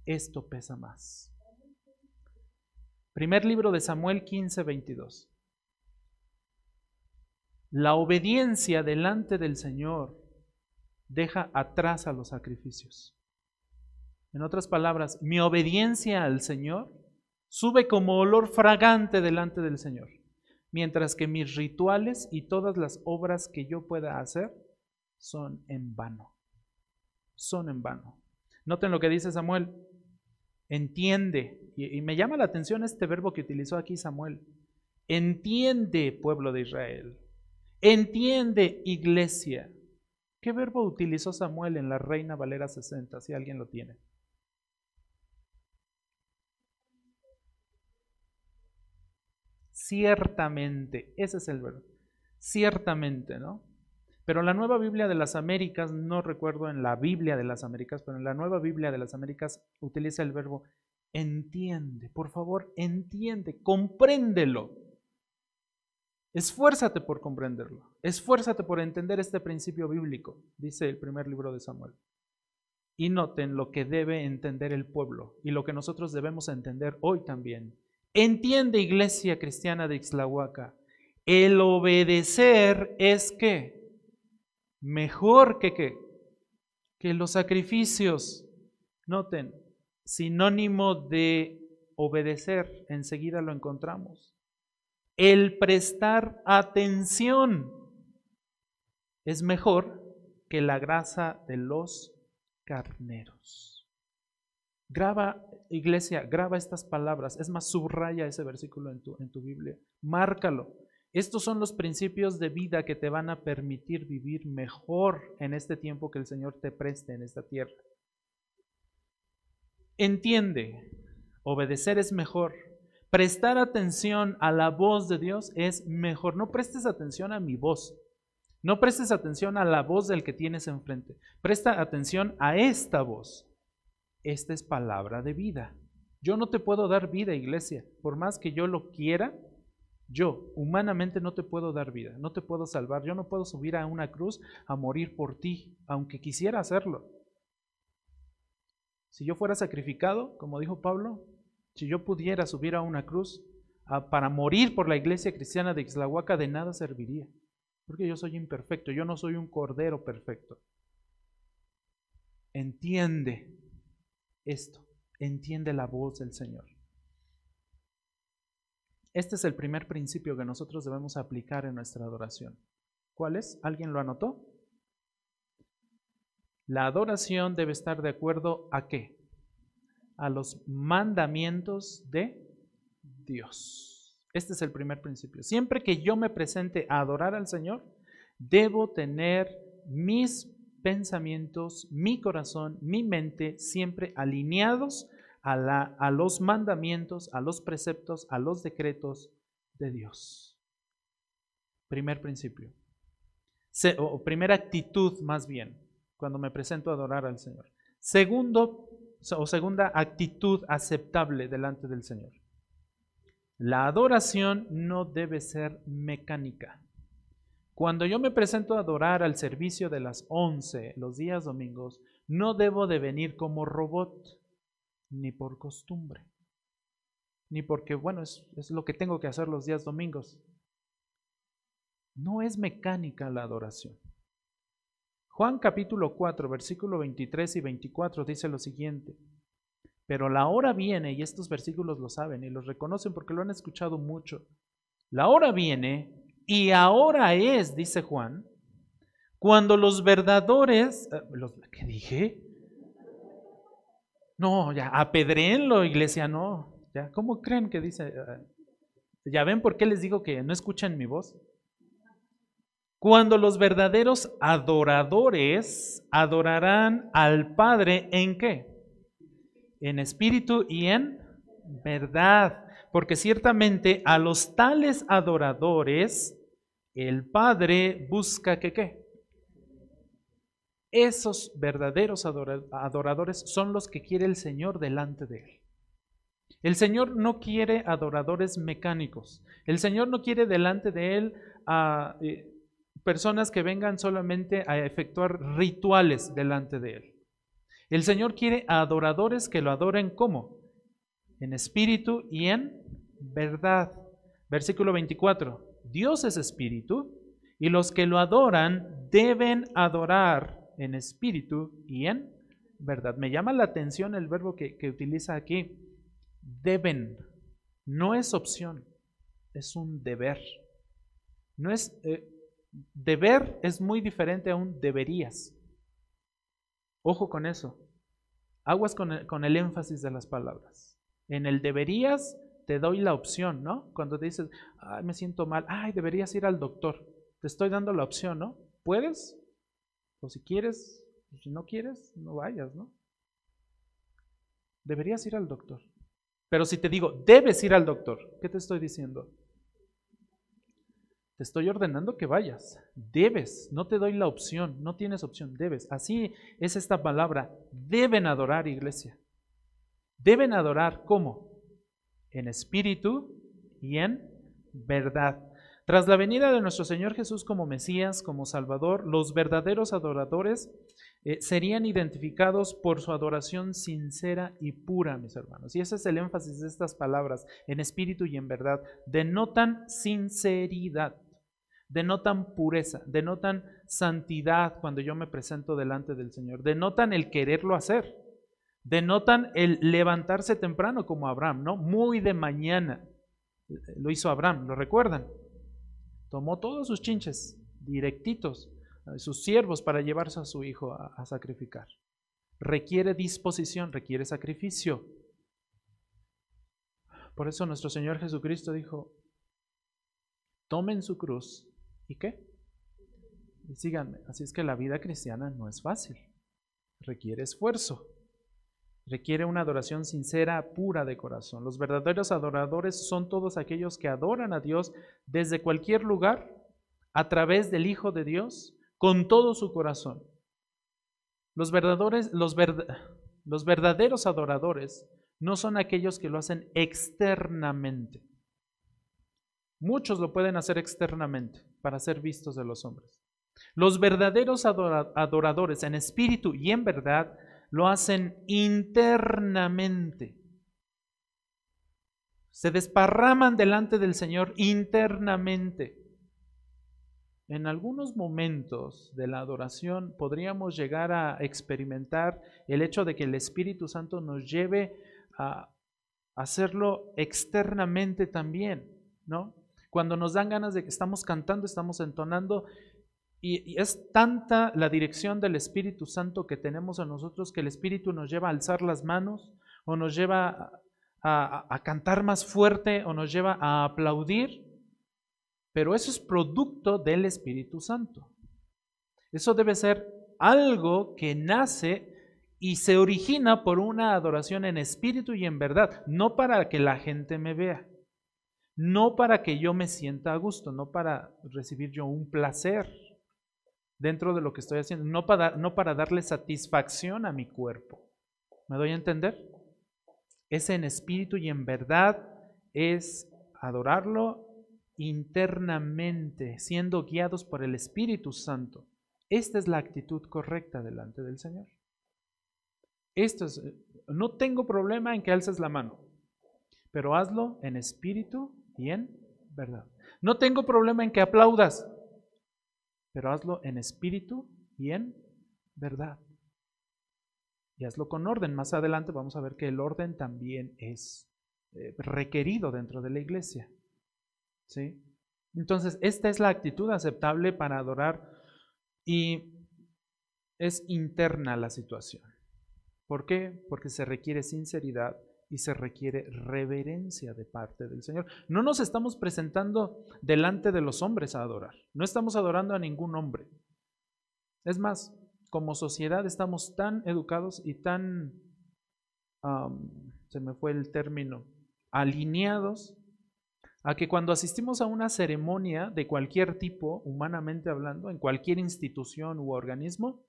Esto pesa más. Primer libro de Samuel 15, 22. La obediencia delante del Señor deja atrás a los sacrificios. En otras palabras, mi obediencia al Señor sube como olor fragante delante del Señor, mientras que mis rituales y todas las obras que yo pueda hacer son en vano. Son en vano. Noten lo que dice Samuel. Entiende, y, me llama la atención este verbo que utilizó aquí Samuel. Entiende, pueblo de Israel. Entiende, iglesia. ¿Qué verbo utilizó Samuel en la Reina Valera 60, si alguien lo tiene? Ciertamente, ese es el verbo. Ciertamente, ¿no? Pero la nueva Biblia de las Américas, no recuerdo en la Biblia de las Américas, pero en la nueva Biblia de las Américas utiliza el verbo entiende. Por favor, entiende, compréndelo. Esfuérzate por comprenderlo. Esfuérzate por entender este principio bíblico, dice el primer libro de Samuel. Y noten lo que debe entender el pueblo y lo que nosotros debemos entender hoy también. Entiende, iglesia cristiana de Ixlahuaca, el obedecer es que mejor que, que, que los sacrificios. Noten, sinónimo de obedecer, enseguida lo encontramos. El prestar atención es mejor que la grasa de los carneros. Graba, iglesia, graba estas palabras. Es más, subraya ese versículo en tu, en tu Biblia. Márcalo. Estos son los principios de vida que te van a permitir vivir mejor en este tiempo que el Señor te preste en esta tierra. Entiende, obedecer es mejor. Prestar atención a la voz de Dios es mejor. No prestes atención a mi voz. No prestes atención a la voz del que tienes enfrente. Presta atención a esta voz esta es palabra de vida. Yo no te puedo dar vida, iglesia. Por más que yo lo quiera, yo humanamente no te puedo dar vida, no te puedo salvar. Yo no puedo subir a una cruz a morir por ti, aunque quisiera hacerlo. Si yo fuera sacrificado, como dijo Pablo, si yo pudiera subir a una cruz para morir por la iglesia cristiana de Ixlahuaca, de nada serviría. Porque yo soy imperfecto, yo no soy un cordero perfecto. Entiende esto, entiende la voz del Señor. Este es el primer principio que nosotros debemos aplicar en nuestra adoración. ¿Cuál es? ¿Alguien lo anotó? La adoración debe estar de acuerdo a qué? a los mandamientos de Dios. Este es el primer principio. Siempre que yo me presente a adorar al Señor, debo tener mis pensamientos, mi corazón, mi mente siempre alineados a, la, a los mandamientos, a los preceptos, a los decretos de Dios. Primer principio. o primera actitud más bien, cuando me presento a adorar al Señor. Segundo, o segunda actitud aceptable delante del Señor. La adoración no debe ser mecánica. Cuando yo me presento a adorar al servicio de las 11 los días domingos, no debo de venir como robot, ni por costumbre, ni porque, bueno, es, lo que tengo que hacer los días domingos. No es mecánica la adoración. Juan capítulo 4, versículo 23 y 24 dice lo siguiente. Pero la hora viene, y estos versículos lo saben y los reconocen porque lo han escuchado mucho. La hora viene y ahora es, dice Juan, cuando los verdaderos, eh, ¿qué dije? No, ya, apedréenlo, iglesia, no. Ya, ¿Cómo creen que dice? Eh, ¿Ya ven por qué les digo que no escuchan mi voz? Cuando los verdaderos adoradores adorarán al Padre en qué? En espíritu y en verdad. Porque ciertamente a los tales adoradores el Padre busca que qué. Esos verdaderos adoradores son los que quiere el Señor delante de Él. El Señor no quiere adoradores mecánicos. El Señor no quiere delante de Él a eh, personas que vengan solamente a efectuar rituales delante de Él. El Señor quiere adoradores que lo adoren como? En espíritu y en verdad. Versículo 24. Dios es espíritu y los que lo adoran deben adorar en espíritu y en verdad. Me llama la atención el verbo que, utiliza aquí. Deben. No es opción, es un deber. No es, eh, deber es muy diferente a un deberías. Ojo con eso. Aguas con el, con el énfasis de las palabras. En el deberías te doy la opción, ¿no? Cuando te dices, ay, me siento mal, ay, deberías ir al doctor. Te estoy dando la opción, ¿no? ¿Puedes? O si quieres, si no quieres, no vayas, ¿no? Deberías ir al doctor. Pero si te digo, debes ir al doctor, ¿qué te estoy diciendo? Te estoy ordenando que vayas. Debes, no te doy la opción, no tienes opción, debes. Así es esta palabra. Deben adorar, iglesia. Deben adorar, ¿cómo? En espíritu y en verdad. Tras la venida de nuestro Señor Jesús como Mesías, como Salvador, los verdaderos adoradores eh, serían identificados por su adoración sincera y pura, mis hermanos. Y ese es el énfasis de estas palabras, en espíritu y en verdad. Denotan sinceridad, denotan pureza, denotan santidad cuando yo me presento delante del Señor, denotan el quererlo hacer denotan el levantarse temprano como Abraham, ¿no? Muy de mañana. Lo hizo Abraham, ¿lo recuerdan? Tomó todos sus chinches directitos, sus siervos para llevarse a su hijo a, a sacrificar. Requiere disposición, requiere sacrificio. Por eso nuestro Señor Jesucristo dijo, tomen su cruz y qué? Y síganme. Así es que la vida cristiana no es fácil, requiere esfuerzo. Requiere una adoración sincera, pura de corazón. Los verdaderos adoradores son todos aquellos que adoran a Dios desde cualquier lugar, a través del Hijo de Dios, con todo su corazón. Los, verdaderos, los, verdaderos adoradores no son aquellos que lo hacen externamente. Muchos lo pueden hacer externamente para ser vistos de los hombres. Los verdaderos adoradores en espíritu y en verdad lo hacen internamente. Se desparraman delante del Señor internamente. En algunos momentos de la adoración podríamos llegar a experimentar el hecho de que el Espíritu Santo nos lleve a hacerlo externamente también, ¿no? Cuando nos dan ganas de que estamos cantando, estamos entonando y, es tanta la dirección del Espíritu Santo que tenemos a nosotros que el Espíritu nos lleva a alzar las manos o nos lleva a, a cantar más fuerte o nos lleva a aplaudir, pero eso es producto del Espíritu Santo. Eso debe ser algo que nace y se origina por una adoración en espíritu y en verdad, no para que la gente me vea, no para que yo me sienta a gusto, no para recibir yo un placer dentro de lo que estoy haciendo, no para, no para darle satisfacción a mi cuerpo. ¿Me doy a entender? Es en espíritu y en verdad es adorarlo internamente, siendo guiados por el Espíritu Santo. Esta es la actitud correcta delante del Señor. Esto es, no tengo problema en que alces la mano, pero hazlo en espíritu y en verdad. No tengo problema en que aplaudas, pero hazlo en espíritu y en verdad. Y hazlo con orden. Más adelante vamos a ver que el orden también es eh, requerido dentro de la iglesia. ¿Sí? Entonces, esta es la actitud aceptable para adorar y es interna la situación. ¿Por qué? Porque se requiere sinceridad y se requiere reverencia de parte del Señor. No nos estamos presentando delante de los hombres a adorar. No estamos adorando a ningún hombre. Es más, como sociedad estamos tan educados y tan, se me fue el término, alineados a que cuando asistimos a una ceremonia de cualquier tipo, humanamente hablando, en cualquier institución u organismo,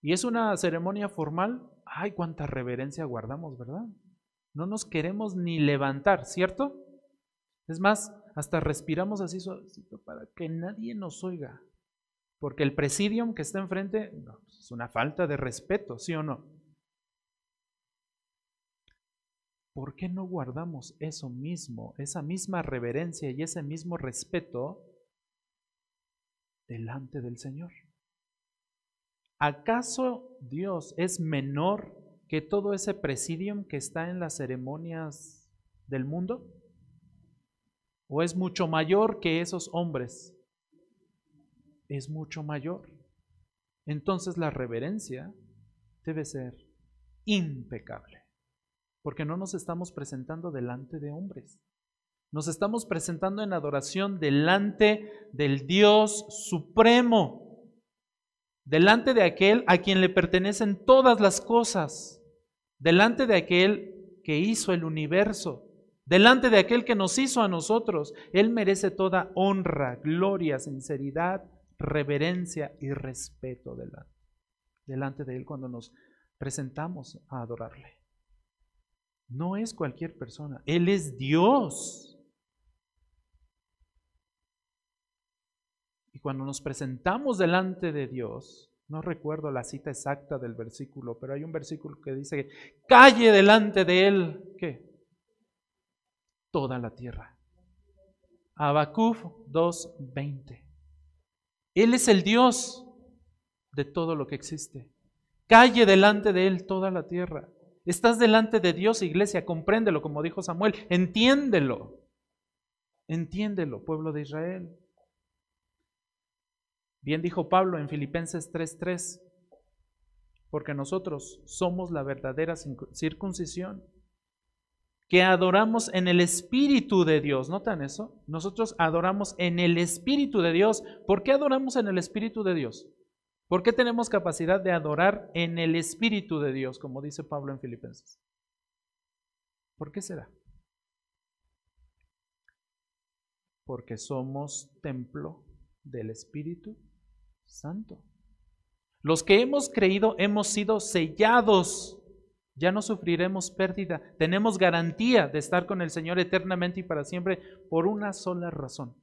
y es una ceremonia formal, ay, cuánta reverencia guardamos, ¿verdad? No nos queremos ni levantar, ¿cierto? Es más, hasta respiramos así para que nadie nos oiga. Porque el presidium que está enfrente pues, es una falta de respeto, ¿sí o no? ¿Por qué no guardamos eso mismo, esa misma reverencia y ese mismo respeto delante del Señor? ¿Acaso Dios es menor que todo ese presidium que está en las ceremonias del mundo? ¿O es mucho mayor que esos hombres? Es mucho mayor. Entonces la reverencia debe ser impecable porque no nos estamos presentando delante de hombres. Nos estamos presentando en adoración delante del Dios supremo, delante de aquel a quien le pertenecen todas las cosas, delante de aquel que hizo el universo, delante de aquel que nos hizo a nosotros. Él merece toda honra, gloria, sinceridad, reverencia y respeto delante, delante de Él cuando nos presentamos a adorarle. No es cualquier persona, Él es Dios. Y cuando nos presentamos delante de Dios, no recuerdo la cita exacta del versículo, pero hay un versículo que dice, calle delante de Él, ¿qué? Toda la tierra. Habacuc 2.20. Él es el Dios de todo lo que existe. Calle delante de Él toda la tierra. Estás delante de Dios, iglesia, compréndelo, como dijo Samuel, entiéndelo. Entiéndelo, pueblo de Israel. Bien dijo Pablo en Filipenses 3:3, porque nosotros somos la verdadera circuncisión, que adoramos en el Espíritu de Dios. ¿Notan eso? Nosotros adoramos en el Espíritu de Dios. ¿Por qué adoramos en el Espíritu de Dios? ¿Por qué tenemos capacidad de adorar en el Espíritu de Dios, como dice Pablo en Filipenses? ¿Por qué será? Porque somos templo del Espíritu Santo. Los que hemos creído hemos sido sellados. Ya no sufriremos pérdida. Tenemos garantía de estar con el Señor eternamente y para siempre por una sola razón.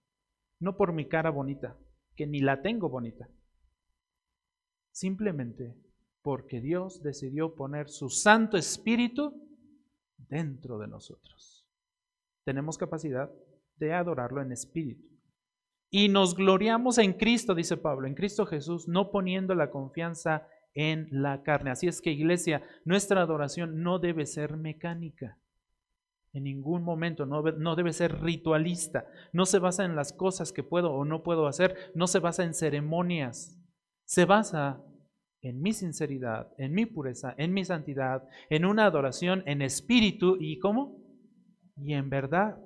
No por mi cara bonita, que ni la tengo bonita simplemente porque Dios decidió poner su Santo Espíritu dentro de nosotros. Tenemos capacidad de adorarlo en espíritu. Y nos gloriamos en Cristo, dice Pablo, en Cristo Jesús, no poniendo la confianza en la carne. Así es que, iglesia, nuestra adoración no debe ser mecánica. En ningún momento no, debe ser ritualista. No se basa en las cosas que puedo o no puedo hacer. No se basa en ceremonias. Se basa en mi sinceridad, en mi pureza, en mi santidad, en una adoración en espíritu y cómo? Y en verdad.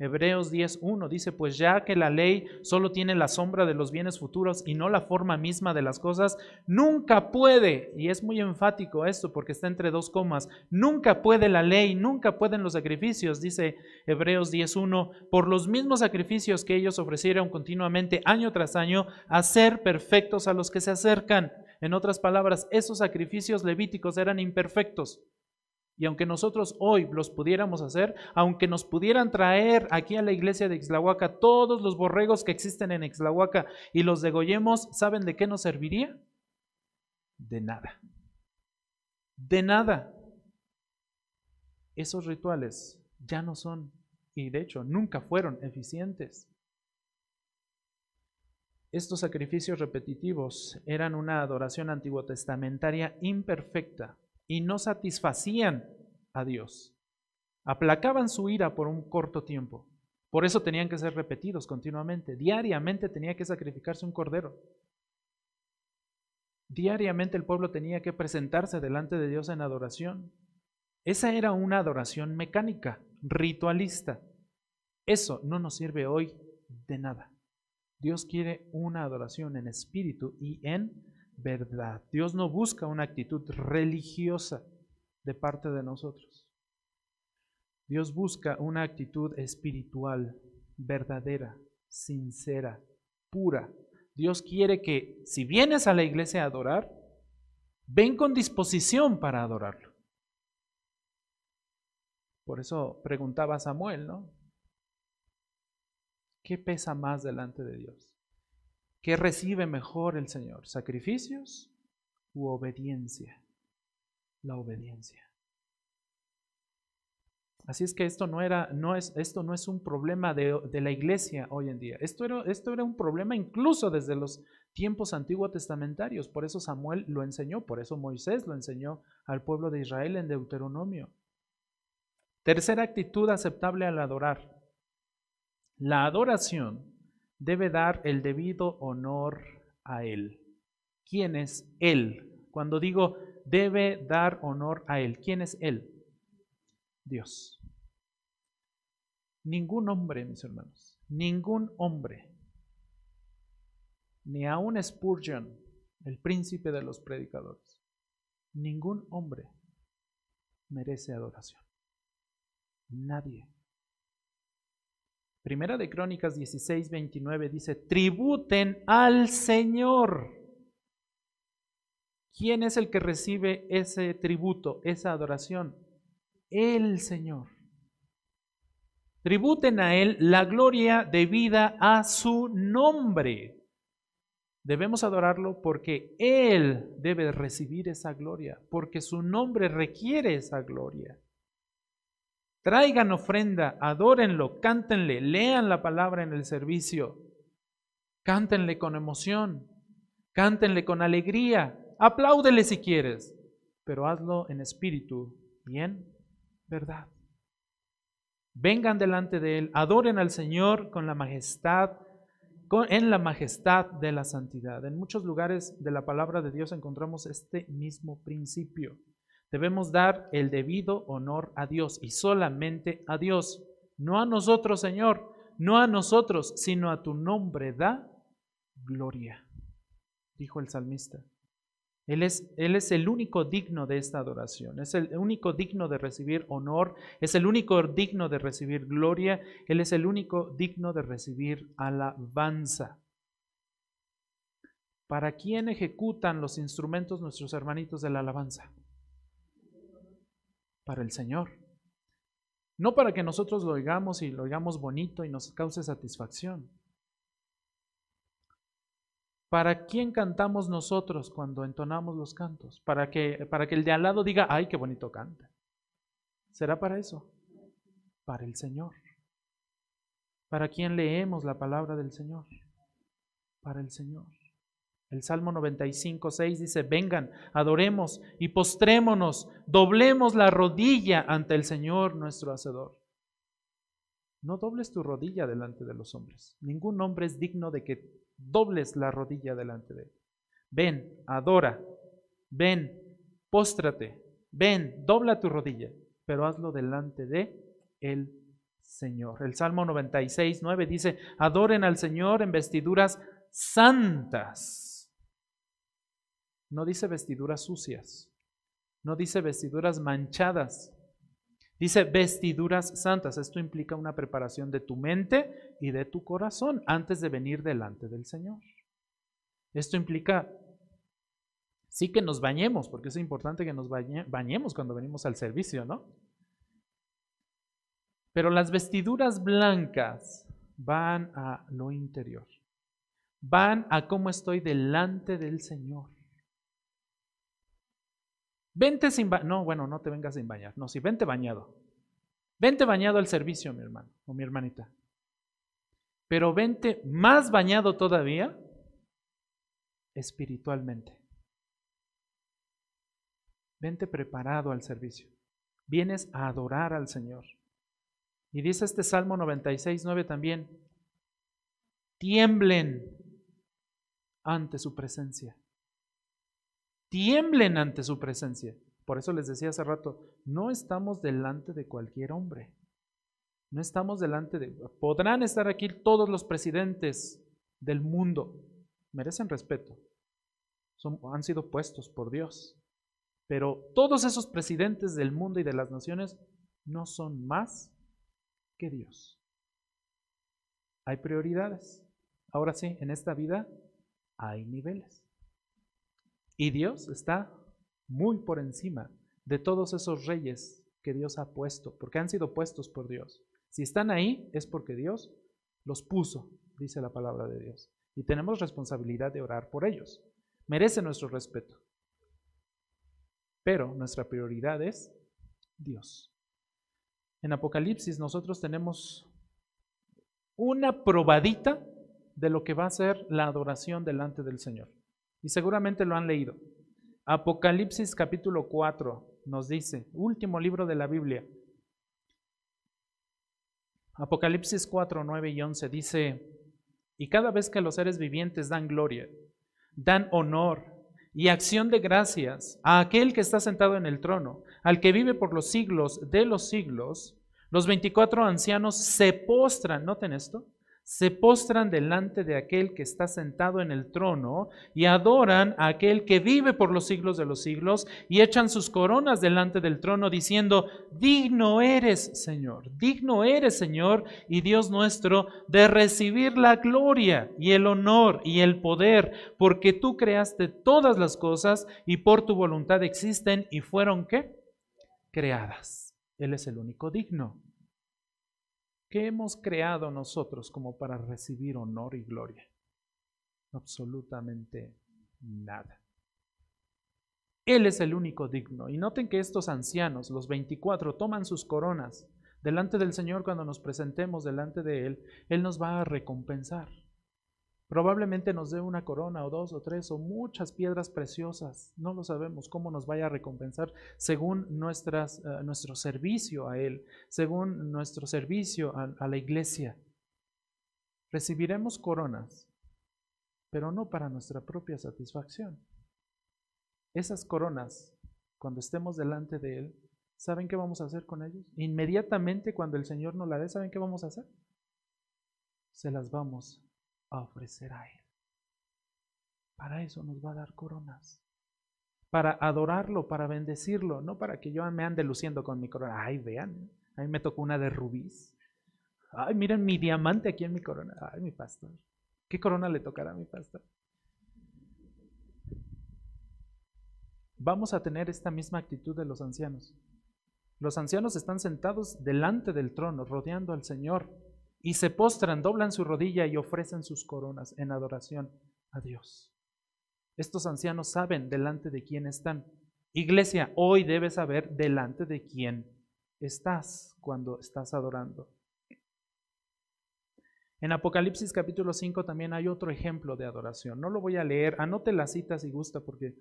Hebreos 10.1 dice, pues ya que la ley solo tiene la sombra de los bienes futuros y no la forma misma de las cosas, nunca puede, y es muy enfático esto porque está entre dos comas, nunca puede la ley, nunca pueden los sacrificios, dice Hebreos 10.1, por los mismos sacrificios que ellos ofrecieron continuamente año tras año, hacer perfectos a los que se acercan. En otras palabras, esos sacrificios levíticos eran imperfectos. Y aunque nosotros hoy los pudiéramos hacer, aunque nos pudieran traer aquí a la iglesia de Ixlahuaca todos los borregos que existen en Ixlahuaca y los degollemos, ¿saben de qué nos serviría? De nada. De nada. Esos rituales ya no son, y de hecho nunca fueron eficientes. Estos sacrificios repetitivos eran una adoración antiguo testamentaria imperfecta y no satisfacían a Dios. Aplacaban su ira por un corto tiempo. Por eso tenían que ser repetidos continuamente. Diariamente tenía que sacrificarse un cordero. Diariamente el pueblo tenía que presentarse delante de Dios en adoración. Esa era una adoración mecánica, ritualista. Eso no nos sirve hoy de nada. Dios quiere una adoración en espíritu y en verdad. Dios no busca una actitud religiosa de parte de nosotros. Dios busca una actitud espiritual, verdadera, sincera, pura. Dios quiere que si vienes a la iglesia a adorar, ven con disposición para adorarlo. Por eso preguntaba Samuel, ¿no? ¿Qué pesa más delante de Dios? ¿Qué recibe mejor el Señor? ¿Sacrificios u obediencia? La obediencia. Así es que esto no, era, no es, esto no es un problema de, de, la iglesia hoy en día. Esto era, esto era un problema incluso desde los tiempos antiguos testamentarios. Por eso Samuel lo enseñó, por eso Moisés lo enseñó al pueblo de Israel en Deuteronomio. Tercera actitud aceptable al adorar. La adoración debe dar el debido honor a Él. ¿Quién es Él? Cuando digo debe dar honor a Él, ¿quién es Él? Dios. Ningún hombre, mis hermanos, ningún hombre, ni aun Spurgeon, el príncipe de los predicadores, ningún hombre merece adoración. Nadie. Primera de Crónicas 16, 29 dice, tributen al Señor. ¿Quién es el que recibe ese tributo, esa adoración? El Señor. Tributen a Él la gloria debida a su nombre. Debemos adorarlo porque Él debe recibir esa gloria, porque su nombre requiere esa gloria. Traigan ofrenda, adórenlo, cántenle, lean la palabra en el servicio. Cántenle con emoción, cántenle con alegría, apláudele si quieres, pero hazlo en espíritu y en verdad. Vengan delante de Él, adoren al Señor con la majestad, en la majestad de la santidad. En muchos lugares de la palabra de Dios encontramos este mismo principio. Debemos dar el debido honor a Dios y solamente a Dios, no a nosotros, Señor, no a nosotros, sino a tu nombre da gloria, dijo el salmista. Él es, él es, el único digno de esta adoración, es el único digno de recibir honor, es el único digno de recibir gloria, Él es el único digno de recibir alabanza. ¿Para quién ejecutan los instrumentos nuestros hermanitos de la alabanza? Para el Señor. No para que nosotros lo oigamos y lo oigamos bonito y nos cause satisfacción. ¿Para quién cantamos nosotros cuando entonamos los cantos? Para que, para que el de al lado diga, ay, qué bonito canta. ¿Será para eso? Para el Señor. ¿Para quién leemos la palabra del Señor? Para el Señor. El Salmo 95, 6 dice, vengan, adoremos y postrémonos, doblemos la rodilla ante el Señor nuestro Hacedor. No dobles tu rodilla delante de los hombres. Ningún hombre es digno de que dobles la rodilla delante de él. ven, adora, ven, póstrate, ven, dobla tu rodilla, pero hazlo delante de el Señor. El Salmo 96, 9 dice, adoren al Señor en vestiduras santas. No dice vestiduras sucias, no dice vestiduras manchadas, dice vestiduras santas. Esto implica una preparación de tu mente y de tu corazón antes de venir delante del Señor. Esto implica sí que nos bañemos, porque es importante que nos bañemos cuando venimos al servicio, ¿no? Pero las vestiduras blancas van a lo interior. Van a cómo estoy delante del Señor. Vente sin bañar. No, bueno, no te vengas sin bañar. No, sí, vente bañado. Vente bañado al servicio, mi hermano o mi hermanita. Pero vente más bañado todavía espiritualmente. Vente preparado al servicio. Vienes a adorar al Señor. Y dice este Salmo 96, 9 también, tiemblen ante su presencia. Tiemblen ante su presencia. Por eso les decía hace rato, no estamos delante de cualquier hombre. No estamos delante de... Podrán estar aquí todos los presidentes del mundo. Merecen respeto. Han sido puestos por Dios. Pero todos esos presidentes del mundo y de las naciones no son más que Dios. Hay prioridades. Ahora sí, en esta vida hay niveles. Y Dios está muy por encima de todos esos reyes que Dios ha puesto, porque han sido puestos por Dios. Si están ahí es porque Dios los puso, dice la palabra de Dios. Y tenemos responsabilidad de orar por ellos. Merece nuestro respeto. Pero nuestra prioridad es Dios. En Apocalipsis nosotros tenemos una probadita de lo que va a ser la adoración delante del Señor. Y seguramente lo han leído. Apocalipsis capítulo 4 nos dice, último libro de la Biblia. Apocalipsis 4, 9 y 11 dice, y cada vez que los seres vivientes dan gloria, dan honor y acción de gracias a aquel que está sentado en el trono, al que vive por los siglos de los siglos, los 24 ancianos se postran, noten esto, se postran delante de aquel que está sentado en el trono y adoran a aquel que vive por los siglos de los siglos y echan sus coronas delante del trono diciendo, digno eres, Señor, digno eres, Señor, y Dios nuestro, de recibir la gloria y el honor y el poder, porque tú creaste todas las cosas y por tu voluntad existen y fueron qué? Creadas. Él es el único digno. ¿Qué hemos creado nosotros como para recibir honor y gloria? Absolutamente nada. Él es el único digno. Y noten que estos ancianos, los 24, toman sus coronas delante del Señor cuando nos presentemos delante de Él. Él nos va a recompensar. Probablemente nos dé una corona o dos o tres o muchas piedras preciosas. No lo sabemos cómo nos vaya a recompensar según eh, nuestro servicio a Él, según nuestro servicio a, a la iglesia. Recibiremos coronas, pero no para nuestra propia satisfacción. Esas coronas, cuando estemos delante de Él, ¿saben qué vamos a hacer con ellos? Inmediatamente cuando el Señor nos la dé, ¿saben qué vamos a hacer? Se las vamos a ofrecer a Él. Para eso nos va a dar coronas. Para adorarlo, para bendecirlo, no para que yo me ande luciendo con mi corona. Ay, vean, a mí me tocó una de rubíes. Ay, miren mi diamante aquí en mi corona. Ay, mi pastor. ¿Qué corona le tocará a mi pastor? Vamos a tener esta misma actitud de los ancianos. Los ancianos están sentados delante del trono, rodeando al Señor, y se postran, doblan su rodilla y ofrecen sus coronas en adoración a Dios. Estos ancianos saben delante de quién están. Iglesia, hoy debes saber delante de quién estás cuando estás adorando. En Apocalipsis capítulo 5 también hay otro ejemplo de adoración. No lo voy a leer, anote la cita si gusta porque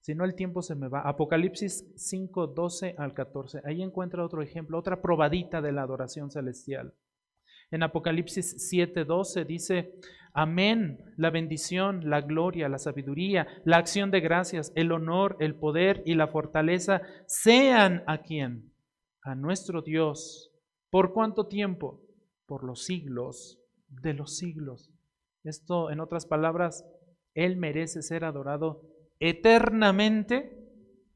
si no el tiempo se me va. Apocalipsis 5, 12 al 14. Ahí encuentra otro ejemplo, otra probadita de la adoración celestial. En Apocalipsis 7:12 dice, amén, la bendición, la gloria, la sabiduría, la acción de gracias, el honor, el poder y la fortaleza sean a quien, a nuestro Dios. ¿Por cuánto tiempo? Por los siglos de los siglos. Esto, en otras palabras, Él merece ser adorado eternamente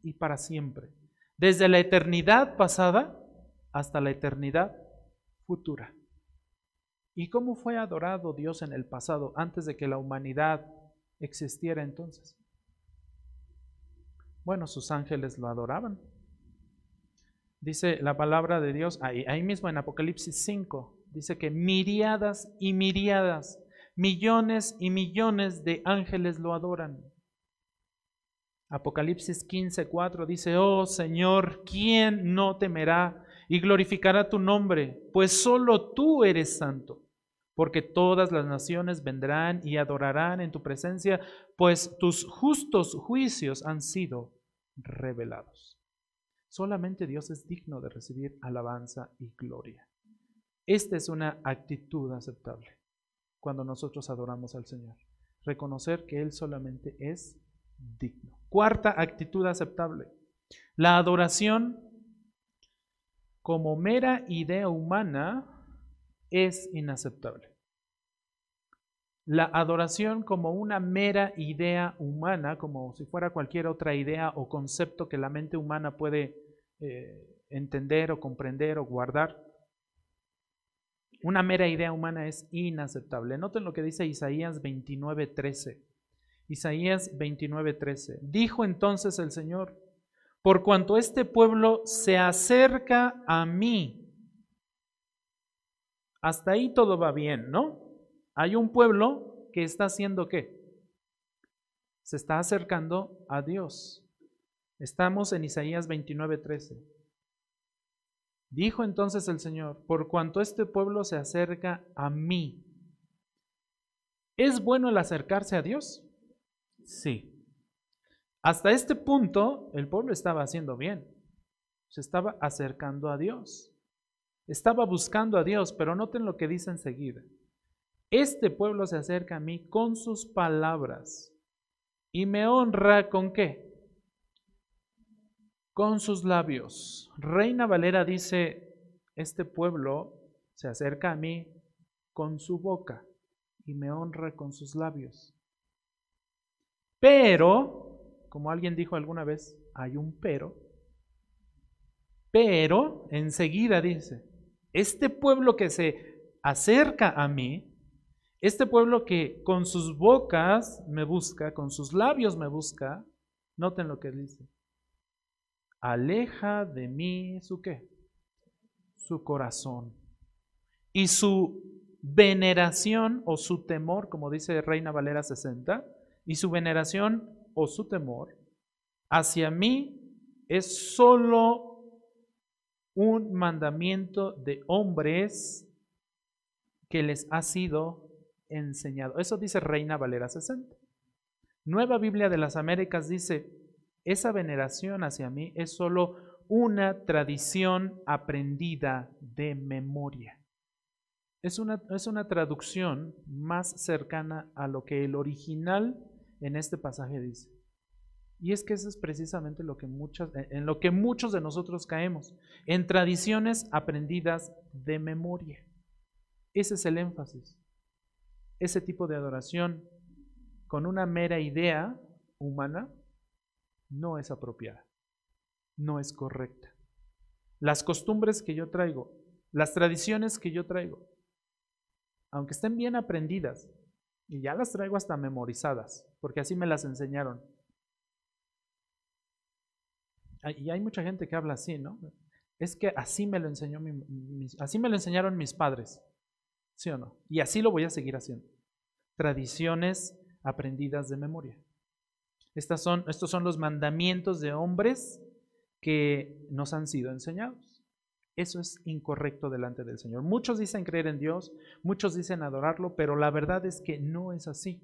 y para siempre. Desde la eternidad pasada hasta la eternidad futura. ¿Y cómo fue adorado Dios en el pasado, antes de que la humanidad existiera entonces? Bueno, sus ángeles lo adoraban. Dice la palabra de Dios, ahí, mismo en Apocalipsis 5, dice que miriadas y miriadas, millones y millones de ángeles lo adoran. Apocalipsis 15, 4 dice, oh Señor, ¿quién no temerá y glorificará tu nombre? Pues solo tú eres santo, porque todas las naciones vendrán y adorarán en tu presencia, pues tus justos juicios han sido revelados. Solamente Dios es digno de recibir alabanza y gloria. Esta es una actitud aceptable cuando nosotros adoramos al Señor. Reconocer que Él solamente es digno. Cuarta actitud aceptable. La adoración como mera idea humana es inaceptable. La adoración como una mera idea humana, como si fuera cualquier otra idea o concepto que la mente humana puede eh, entender o comprender o guardar, una mera idea humana es inaceptable. Noten lo que dice Isaías 29:13. Isaías 29:13. Dijo entonces el Señor, por cuanto este pueblo se acerca a mí. Hasta ahí todo va bien, ¿no? Hay un pueblo que está haciendo qué? Se está acercando a Dios. Estamos en Isaías 29:13. Dijo entonces el Señor, por cuanto este pueblo se acerca a mí. ¿Es bueno el acercarse a Dios? Sí. Hasta este punto el pueblo estaba haciendo bien. Se estaba acercando a Dios. Estaba buscando a Dios, pero noten lo que dice enseguida. Este pueblo se acerca a mí con sus palabras y me honra con qué? con sus labios. Reina Valera dice, este pueblo se acerca a mí con su boca y me honra con sus labios. Pero, como alguien dijo alguna vez, hay un pero. Pero, enseguida dice, este pueblo que se acerca a mí, este pueblo que con sus bocas me busca, con sus labios me busca, noten lo que dice, aleja de mí su qué? Su corazón. Y su veneración o su temor, como dice Reina Valera 60, y su veneración o su temor hacia mí es solo un mandamiento de hombres que les ha sido enseñado. Eso dice Reina Valera 60. Nueva Biblia de las Américas dice, esa veneración hacia mí es solo una tradición aprendida de memoria. Es una, es una traducción más cercana a lo que el original en este pasaje dice. Y es que eso es precisamente lo que muchas, en lo que muchos de nosotros caemos, en tradiciones aprendidas de memoria. Ese es el énfasis. Ese tipo de adoración con una mera idea humana no es apropiada, no es correcta. Las costumbres que yo traigo, las tradiciones que yo traigo, aunque estén bien aprendidas, y ya las traigo hasta memorizadas, porque así me las enseñaron. Y hay mucha gente que habla así, ¿no? Es que así me lo enseñó así me lo enseñaron mis padres. ¿Sí o no? Y así lo voy a seguir haciendo. Tradiciones aprendidas de memoria son, estos son los mandamientos de hombres que nos han sido enseñados. Eso es incorrecto delante del Señor. Muchos dicen creer en Dios, muchos dicen adorarlo, pero la verdad es que no es así.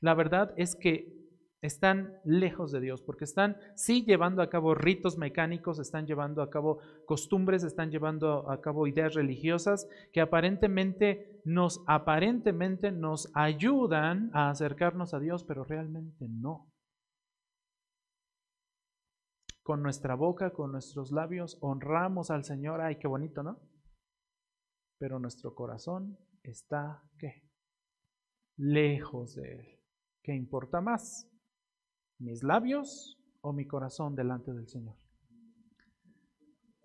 La verdad es que están lejos de Dios, porque están sí llevando a cabo ritos mecánicos, están llevando a cabo costumbres, están llevando a cabo ideas religiosas que aparentemente nos aparentemente nos ayudan a acercarnos a Dios, pero realmente no. Con nuestra boca, con nuestros labios honramos al Señor, ay, qué bonito, ¿no? Pero nuestro corazón está ¿qué? Lejos de él. ¿Qué importa más? mis labios o mi corazón delante del Señor?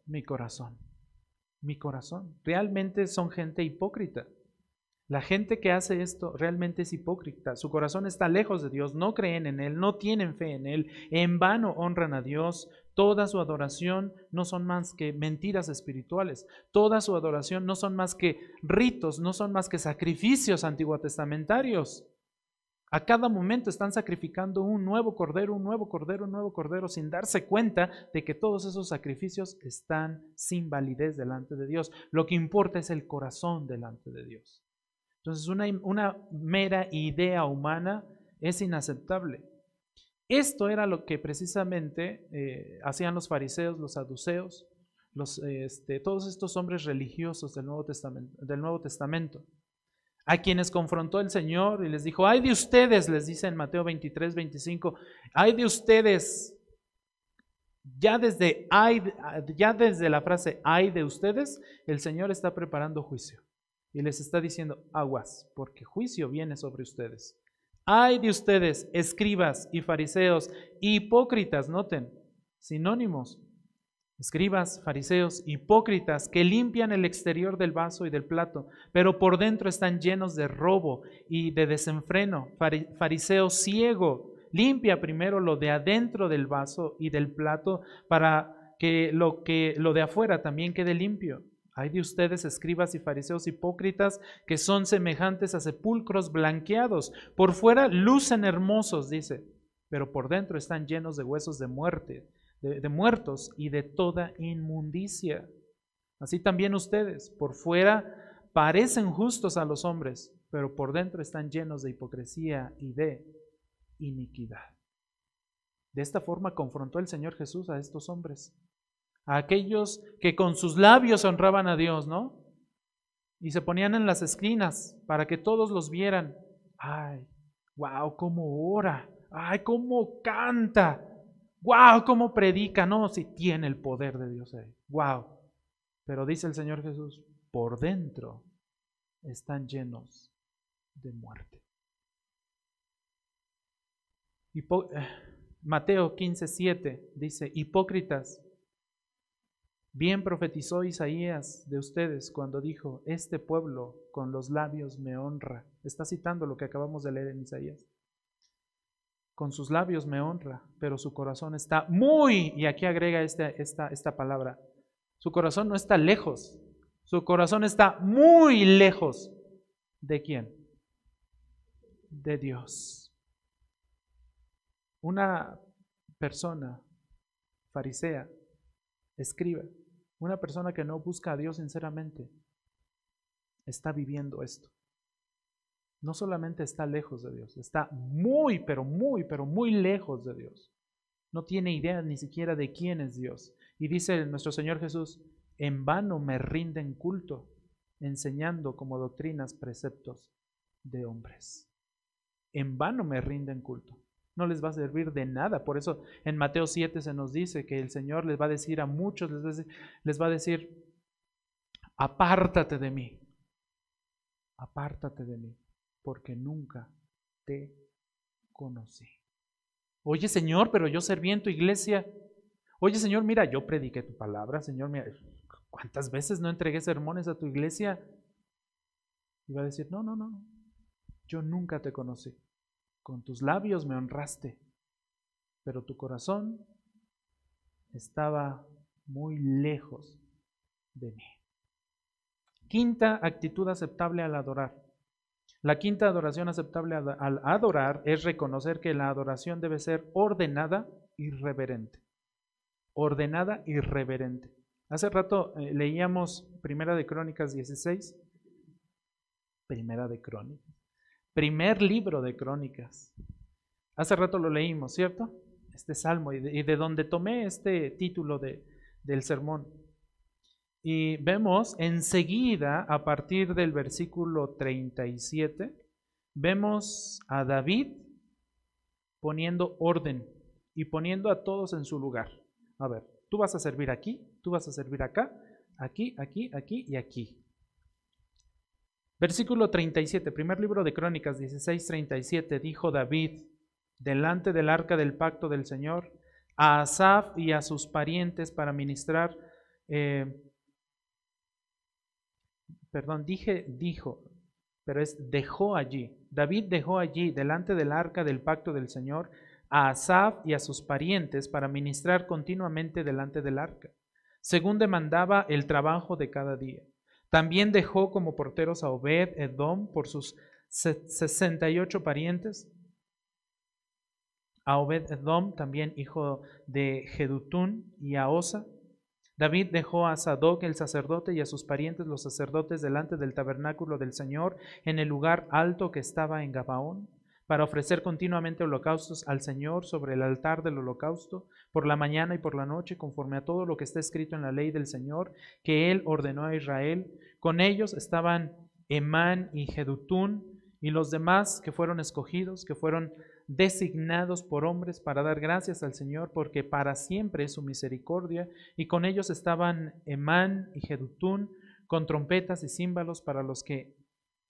Mi corazón. Mi corazón. Realmente son gente hipócrita. La gente que hace esto realmente es hipócrita. Su corazón está lejos de Dios, no creen en Él, no tienen fe en Él, en vano honran a Dios. Toda su adoración no son más que mentiras espirituales. Toda su adoración no son más que ritos, no son más que sacrificios antiguotestamentarios. A cada momento están sacrificando un nuevo cordero, un nuevo cordero, un nuevo cordero, sin darse cuenta de que todos esos sacrificios están sin validez delante de Dios. Lo que importa es el corazón delante de Dios. Entonces, una, mera idea humana es inaceptable. Esto era lo que precisamente eh, hacían los fariseos, los saduceos, este, todos estos hombres religiosos del Nuevo Testamento. Del Nuevo Testamento a quienes confrontó el Señor y les dijo, ay de ustedes, les dice en Mateo 23, 25, ay de ustedes. Ya desde, ya desde la frase ay de ustedes, el Señor está preparando juicio y les está diciendo aguas, porque juicio viene sobre ustedes. Ay de ustedes, escribas y fariseos, hipócritas, noten, sinónimos, escribas, fariseos, hipócritas, que limpian el exterior del vaso y del plato, pero por dentro están llenos de robo y de desenfreno. Fariseo ciego, limpia primero lo de adentro del vaso y del plato para que lo, que lo de afuera también quede limpio. Hay de ustedes, escribas y fariseos hipócritas, que son semejantes a sepulcros blanqueados. Por fuera lucen hermosos, dice, pero por dentro están llenos de huesos de muerte de, muertos y de toda inmundicia. Así también ustedes, por fuera parecen justos a los hombres, pero por dentro están llenos de hipocresía y de iniquidad. De esta forma confrontó el Señor Jesús a estos hombres, a aquellos que con sus labios honraban a Dios, ¿no? Y se ponían en las esquinas para que todos los vieran. Ay, wow, cómo ora, ay, cómo canta, ¡Wow! ¿Cómo predica? No, si tiene el poder de Dios ahí. ¡Wow! Pero dice el Señor Jesús, por dentro están llenos de muerte. Eh, Mateo 15, 7 dice, hipócritas, bien profetizó Isaías de ustedes cuando dijo, este pueblo con los labios me honra. Está citando lo que acabamos de leer en Isaías con sus labios me honra, pero su corazón está muy, y aquí agrega esta, esta, esta palabra, su corazón no está lejos, su corazón está muy lejos. ¿De quién? De Dios. Una persona farisea, escribe, una persona que no busca a Dios sinceramente, está viviendo esto no solamente está lejos de Dios, está muy, pero muy, pero muy lejos de Dios. No tiene idea ni siquiera de quién es Dios. Y dice nuestro Señor Jesús, en vano me rinden culto, enseñando como doctrinas preceptos de hombres. En vano me rinden culto. No les va a servir de nada. Por eso en Mateo 7 se nos dice que el Señor les va a decir a muchos, les va a decir, les va a decir apártate de mí, apártate de mí porque nunca te conocí. Oye Señor, pero yo serví en tu iglesia. Oye Señor, mira, yo prediqué tu palabra, Señor, mira, ¿cuántas veces no entregué sermones a tu iglesia? Y va a decir, no, no, no, yo nunca te conocí. Con tus labios me honraste, pero tu corazón estaba muy lejos de mí. Quinta actitud aceptable al adorar. La quinta adoración aceptable al adorar es reconocer que la adoración debe ser ordenada y reverente. Ordenada y reverente. Hace rato eh, leíamos Primera de Crónicas 16. Primera de Crónicas. Primer libro de Crónicas. Hace rato lo leímos, ¿cierto? Este salmo y de, donde tomé este título de, del sermón. Y vemos enseguida, a partir del versículo 37, vemos a David poniendo orden y poniendo a todos en su lugar. A ver, tú vas a servir aquí, tú vas a servir acá, aquí, aquí, aquí y aquí. Versículo 37, primer libro de Crónicas 16, 37, dijo David, delante del arca del pacto del Señor, a Asaf y a sus parientes para ministrar, eh, perdón, dije, dijo, pero es dejó allí. David dejó allí, delante del arca del pacto del Señor, a Asaf y a sus parientes para ministrar continuamente delante del arca, según demandaba el trabajo de cada día. También dejó como porteros a Obed, Edom, por sus sesenta y ocho parientes, a Obed Edom, también hijo de Jedutún, y a Osa. David dejó a Sadoc el sacerdote y a sus parientes los sacerdotes delante del tabernáculo del Señor en el lugar alto que estaba en Gabaón, para ofrecer continuamente holocaustos al Señor sobre el altar del holocausto, por la mañana y por la noche, conforme a todo lo que está escrito en la ley del Señor, que él ordenó a Israel. Con ellos estaban Emán y Jedutún y los demás que fueron escogidos, que fueron designados por hombres para dar gracias al Señor, porque para siempre es su misericordia. Y con ellos estaban Emán y Jedutún, con trompetas y címbalos para los que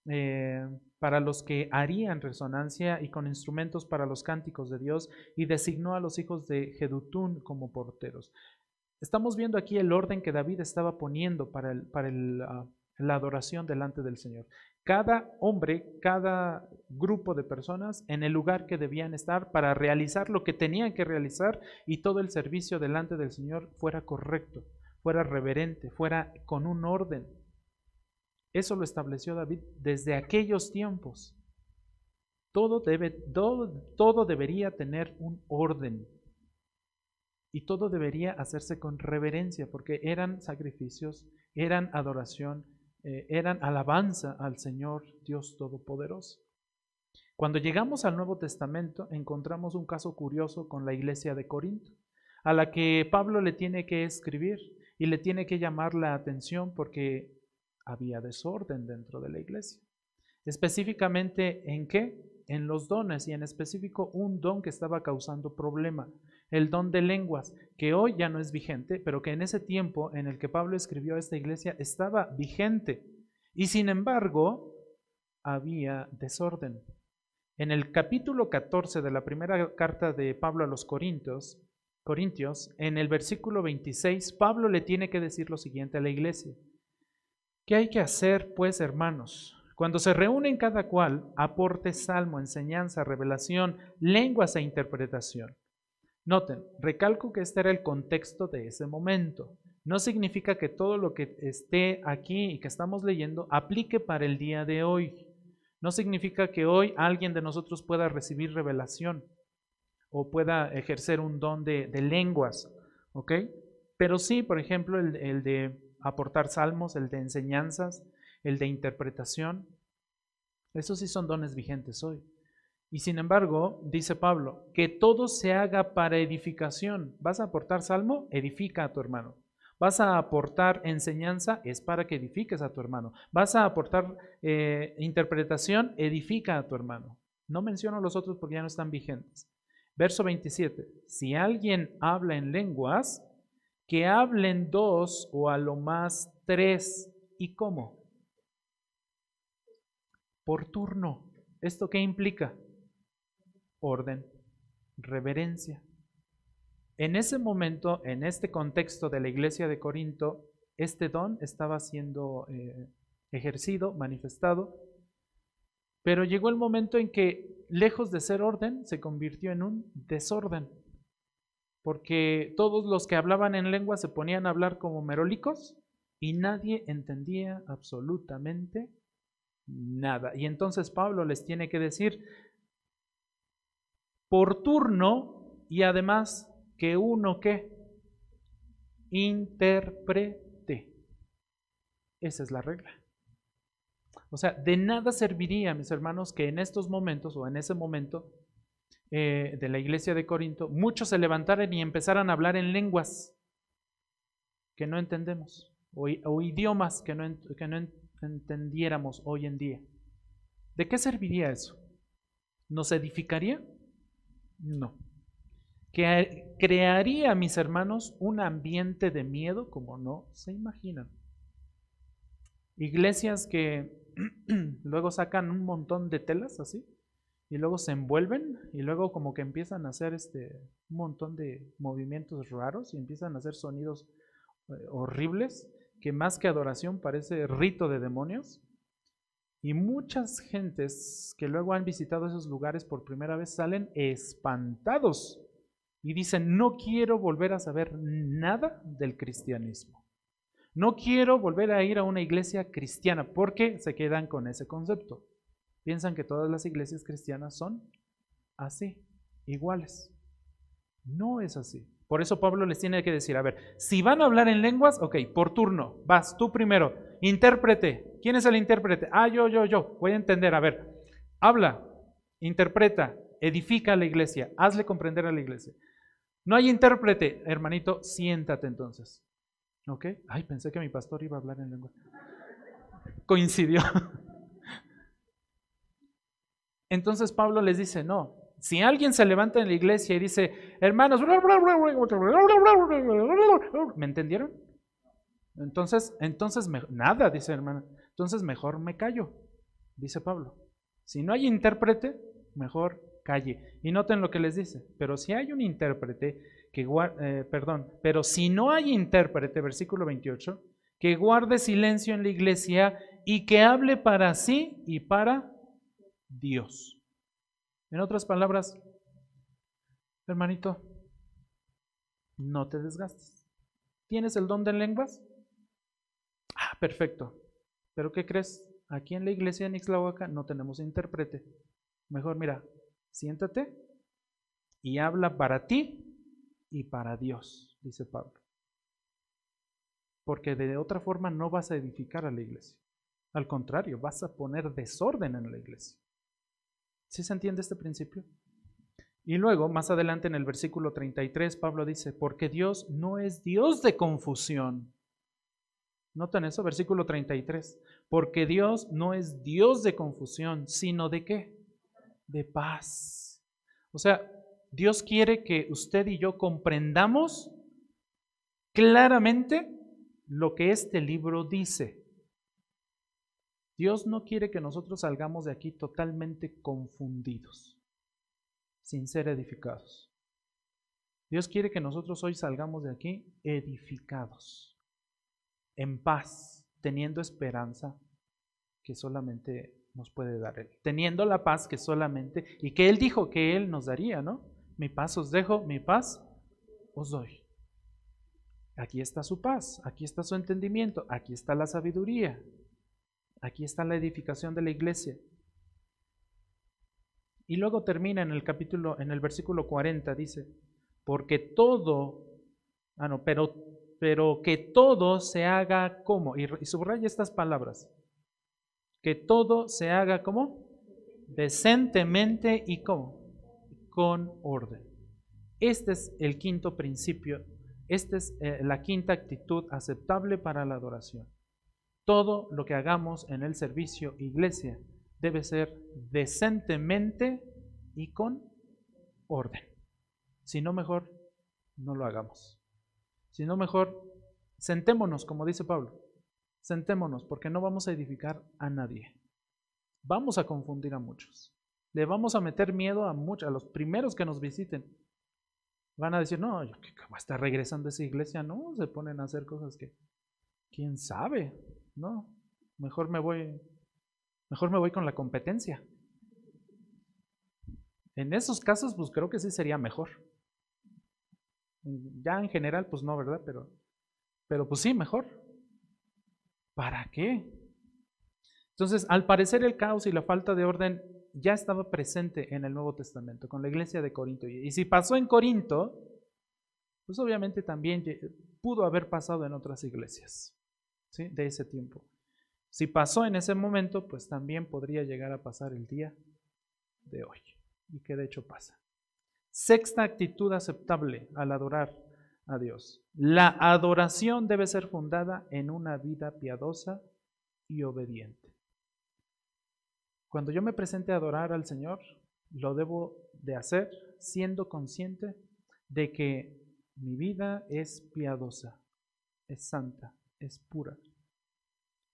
eh, para los que harían resonancia y con instrumentos para los cánticos de Dios, y designó a los hijos de Jedutún como porteros. Estamos viendo aquí el orden que David estaba poniendo para, ah, la adoración delante del Señor cada hombre, cada grupo de personas en el lugar que debían estar para realizar lo que tenían que realizar y todo el servicio delante del Señor fuera correcto, fuera reverente, fuera con un orden. Eso lo estableció David desde aquellos tiempos. Todo, debe, todo, todo debería tener un orden y todo debería hacerse con reverencia porque eran sacrificios, eran adoración, eh, eran alabanza al Señor Dios Todopoderoso. Cuando llegamos al Nuevo Testamento encontramos un caso curioso con la iglesia de Corinto, a la que Pablo le tiene que escribir y le tiene que llamar la atención porque había desorden dentro de la iglesia. Específicamente en qué? En los dones y en específico un don que estaba causando problema el don de lenguas, que hoy ya no es vigente, pero que en ese tiempo en el que Pablo escribió a esta iglesia estaba vigente. Y sin embargo, había desorden. En el capítulo 14 de la primera carta de Pablo a los Corintios, Corintios, en el versículo 26, Pablo le tiene que decir lo siguiente a la iglesia. ¿Qué hay que hacer, pues, hermanos? Cuando se reúnen cada cual, aporte salmo, enseñanza, revelación, lenguas e interpretación. Noten, recalco que este era el contexto de ese momento. No significa que todo lo que esté aquí y que estamos leyendo aplique para el día de hoy. No significa que hoy alguien de nosotros pueda recibir revelación o pueda ejercer un don de, lenguas, ¿ok? Pero sí, por ejemplo, el, el de aportar salmos, el de enseñanzas, el de interpretación, esos sí son dones vigentes hoy. Y sin embargo, dice Pablo, que todo se haga para edificación. ¿Vas a aportar salmo? Edifica a tu hermano. ¿Vas a aportar enseñanza? Es para que edifiques a tu hermano. ¿Vas a aportar eh, interpretación? Edifica a tu hermano. No menciono los otros porque ya no están vigentes. Verso 27. Si alguien habla en lenguas, que hablen dos o a lo más tres. ¿Y cómo? Por turno. ¿Esto qué implica? orden, reverencia. En ese momento, en este contexto de la iglesia de Corinto, este don estaba siendo eh, ejercido, manifestado, pero llegó el momento en que, lejos de ser orden, se convirtió en un desorden, porque todos los que hablaban en lengua se ponían a hablar como merólicos y nadie entendía absolutamente nada. Y entonces Pablo les tiene que decir, por turno y además que uno que interprete. Esa es la regla. O sea, de nada serviría, mis hermanos, que en estos momentos o en ese momento eh, de la iglesia de Corinto, muchos se levantaron y empezaron a hablar en lenguas que no entendemos, o, idiomas que no, que no entendiéramos hoy en día. ¿De qué serviría eso? ¿Nos edificaría? No. ¿Que crearía, mis hermanos, un ambiente de miedo como no se imaginan? Iglesias que luego sacan un montón de telas así y luego se envuelven y luego como que empiezan a hacer este un montón de movimientos raros y empiezan a hacer sonidos eh, horribles que más que adoración parece rito de demonios. Y muchas gentes que luego han visitado esos lugares por primera vez salen espantados y dicen, no quiero volver a saber nada del cristianismo. No quiero volver a ir a una iglesia cristiana porque se quedan con ese concepto. Piensan que todas las iglesias cristianas son así, iguales. No es así. Por eso Pablo les tiene que decir, a ver, si van a hablar en lenguas, ok, por turno, vas tú primero, intérprete. ¿Quién es el intérprete? Ah, yo, yo, yo. Voy a entender, a ver, habla, interpreta, edifica a la iglesia, hazle comprender a la iglesia. No hay intérprete, hermanito, siéntate entonces. ¿Ok? Ay, pensé que mi pastor iba a hablar en lengua. Coincidió. Entonces Pablo les dice, no, si alguien se levanta en la iglesia y dice, hermanos, ¿me entendieron? Entonces, entonces, nada, dice hermano. Entonces mejor me callo, dice Pablo. Si no hay intérprete, mejor calle. Y noten lo que les dice, pero si hay un intérprete que eh, perdón, pero si no hay intérprete, versículo 28, que guarde silencio en la iglesia y que hable para sí y para Dios. En otras palabras, hermanito, no te desgastes. ¿Tienes el don de lenguas? Ah, perfecto. Pero ¿qué crees? Aquí en la iglesia de Ixlahuaca no tenemos intérprete. Mejor mira, siéntate y habla para ti y para Dios, dice Pablo. Porque de otra forma no vas a edificar a la iglesia. Al contrario, vas a poner desorden en la iglesia. ¿Sí se entiende este principio? Y luego, más adelante en el versículo 33, Pablo dice, porque Dios no es Dios de confusión. ¿Notan eso? Versículo 33. Porque Dios no es Dios de confusión, sino de qué? de paz. O sea, Dios quiere que usted y yo comprendamos claramente lo que este libro dice. Dios no quiere que nosotros salgamos de aquí totalmente confundidos, sin ser edificados. Dios quiere que nosotros hoy salgamos de aquí edificados, en paz, teniendo esperanza que solamente nos puede dar Él, teniendo la paz que solamente, y que Él dijo que Él nos daría, ¿no? Mi paz os dejo, mi paz os doy. Aquí está su paz, aquí está su entendimiento, aquí está la sabiduría, aquí está la edificación de la iglesia. Y luego termina en el capítulo, en el versículo 40, dice, porque todo, ah no, pero, pero que todo se haga como, y, y subraya estas palabras, que todo se haga como decentemente y como con orden. Este es el quinto principio, esta es eh, la quinta actitud aceptable para la adoración. Todo lo que hagamos en el servicio iglesia debe ser decentemente y con orden. Si no, mejor no lo hagamos. Si no, mejor sentémonos, como dice Pablo, sentémonos porque no vamos a edificar a nadie. Vamos a confundir a muchos. Le vamos a meter miedo a muchos, a los primeros que nos visiten. Van a decir, no, yo que va a estar regresando a esa iglesia, no, se ponen a hacer cosas que, quién sabe, no, mejor me voy, mejor me voy con la competencia. En esos casos, pues creo que sí sería mejor. Ya en general, pues no, ¿verdad? Pero, pero pues sí, mejor. ¿Para qué? Entonces, al parecer el caos y la falta de orden ya estaba presente en el Nuevo Testamento, con la iglesia de Corinto. Y si pasó en Corinto, pues obviamente también pudo haber pasado en otras iglesias de ese tiempo. Si pasó en ese momento, pues también podría llegar a pasar el día de hoy, y que de hecho pasa. Sexta actitud aceptable al adorar a Dios. La adoración debe ser fundada en una vida piadosa y obediente. Cuando yo me presente a adorar al Señor, lo debo de hacer siendo consciente de que mi vida es piadosa, es santa, es pura.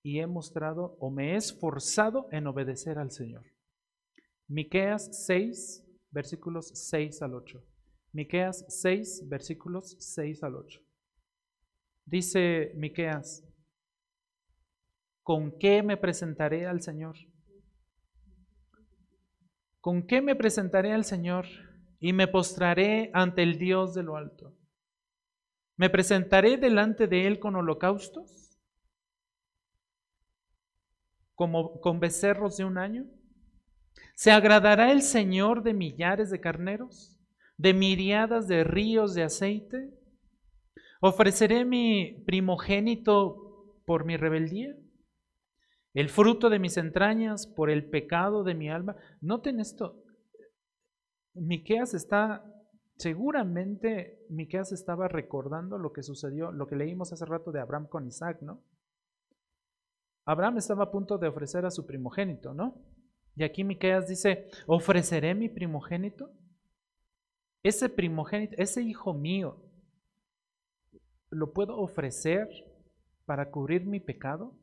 Y he mostrado o me he esforzado en obedecer al Señor. Miqueas 6, versículos 6 al 8. Miqueas 6, versículos 6 al 8. Dice Miqueas, ¿con qué me presentaré al Señor? ¿Con qué me presentaré al Señor y me postraré ante el Dios de lo alto? ¿Me presentaré delante de Él con holocaustos? ¿Como con becerros de un año? ¿Se agradará el Señor de millares de carneros? ¿De miriadas de ríos de aceite? ¿Ofreceré mi primogénito por mi rebeldía? ¿El fruto de mis entrañas por el pecado de mi alma? Noten esto. Miqueas está seguramente Miqueas estaba recordando lo que sucedió, lo que leímos hace rato de Abraham con Isaac, ¿no? Abraham estaba a punto de ofrecer a su primogénito, ¿no? Y aquí Miqueas dice, "¿Ofreceré mi primogénito?" Ese primogénito, ese hijo mío, ¿lo puedo ofrecer para cubrir mi pecado?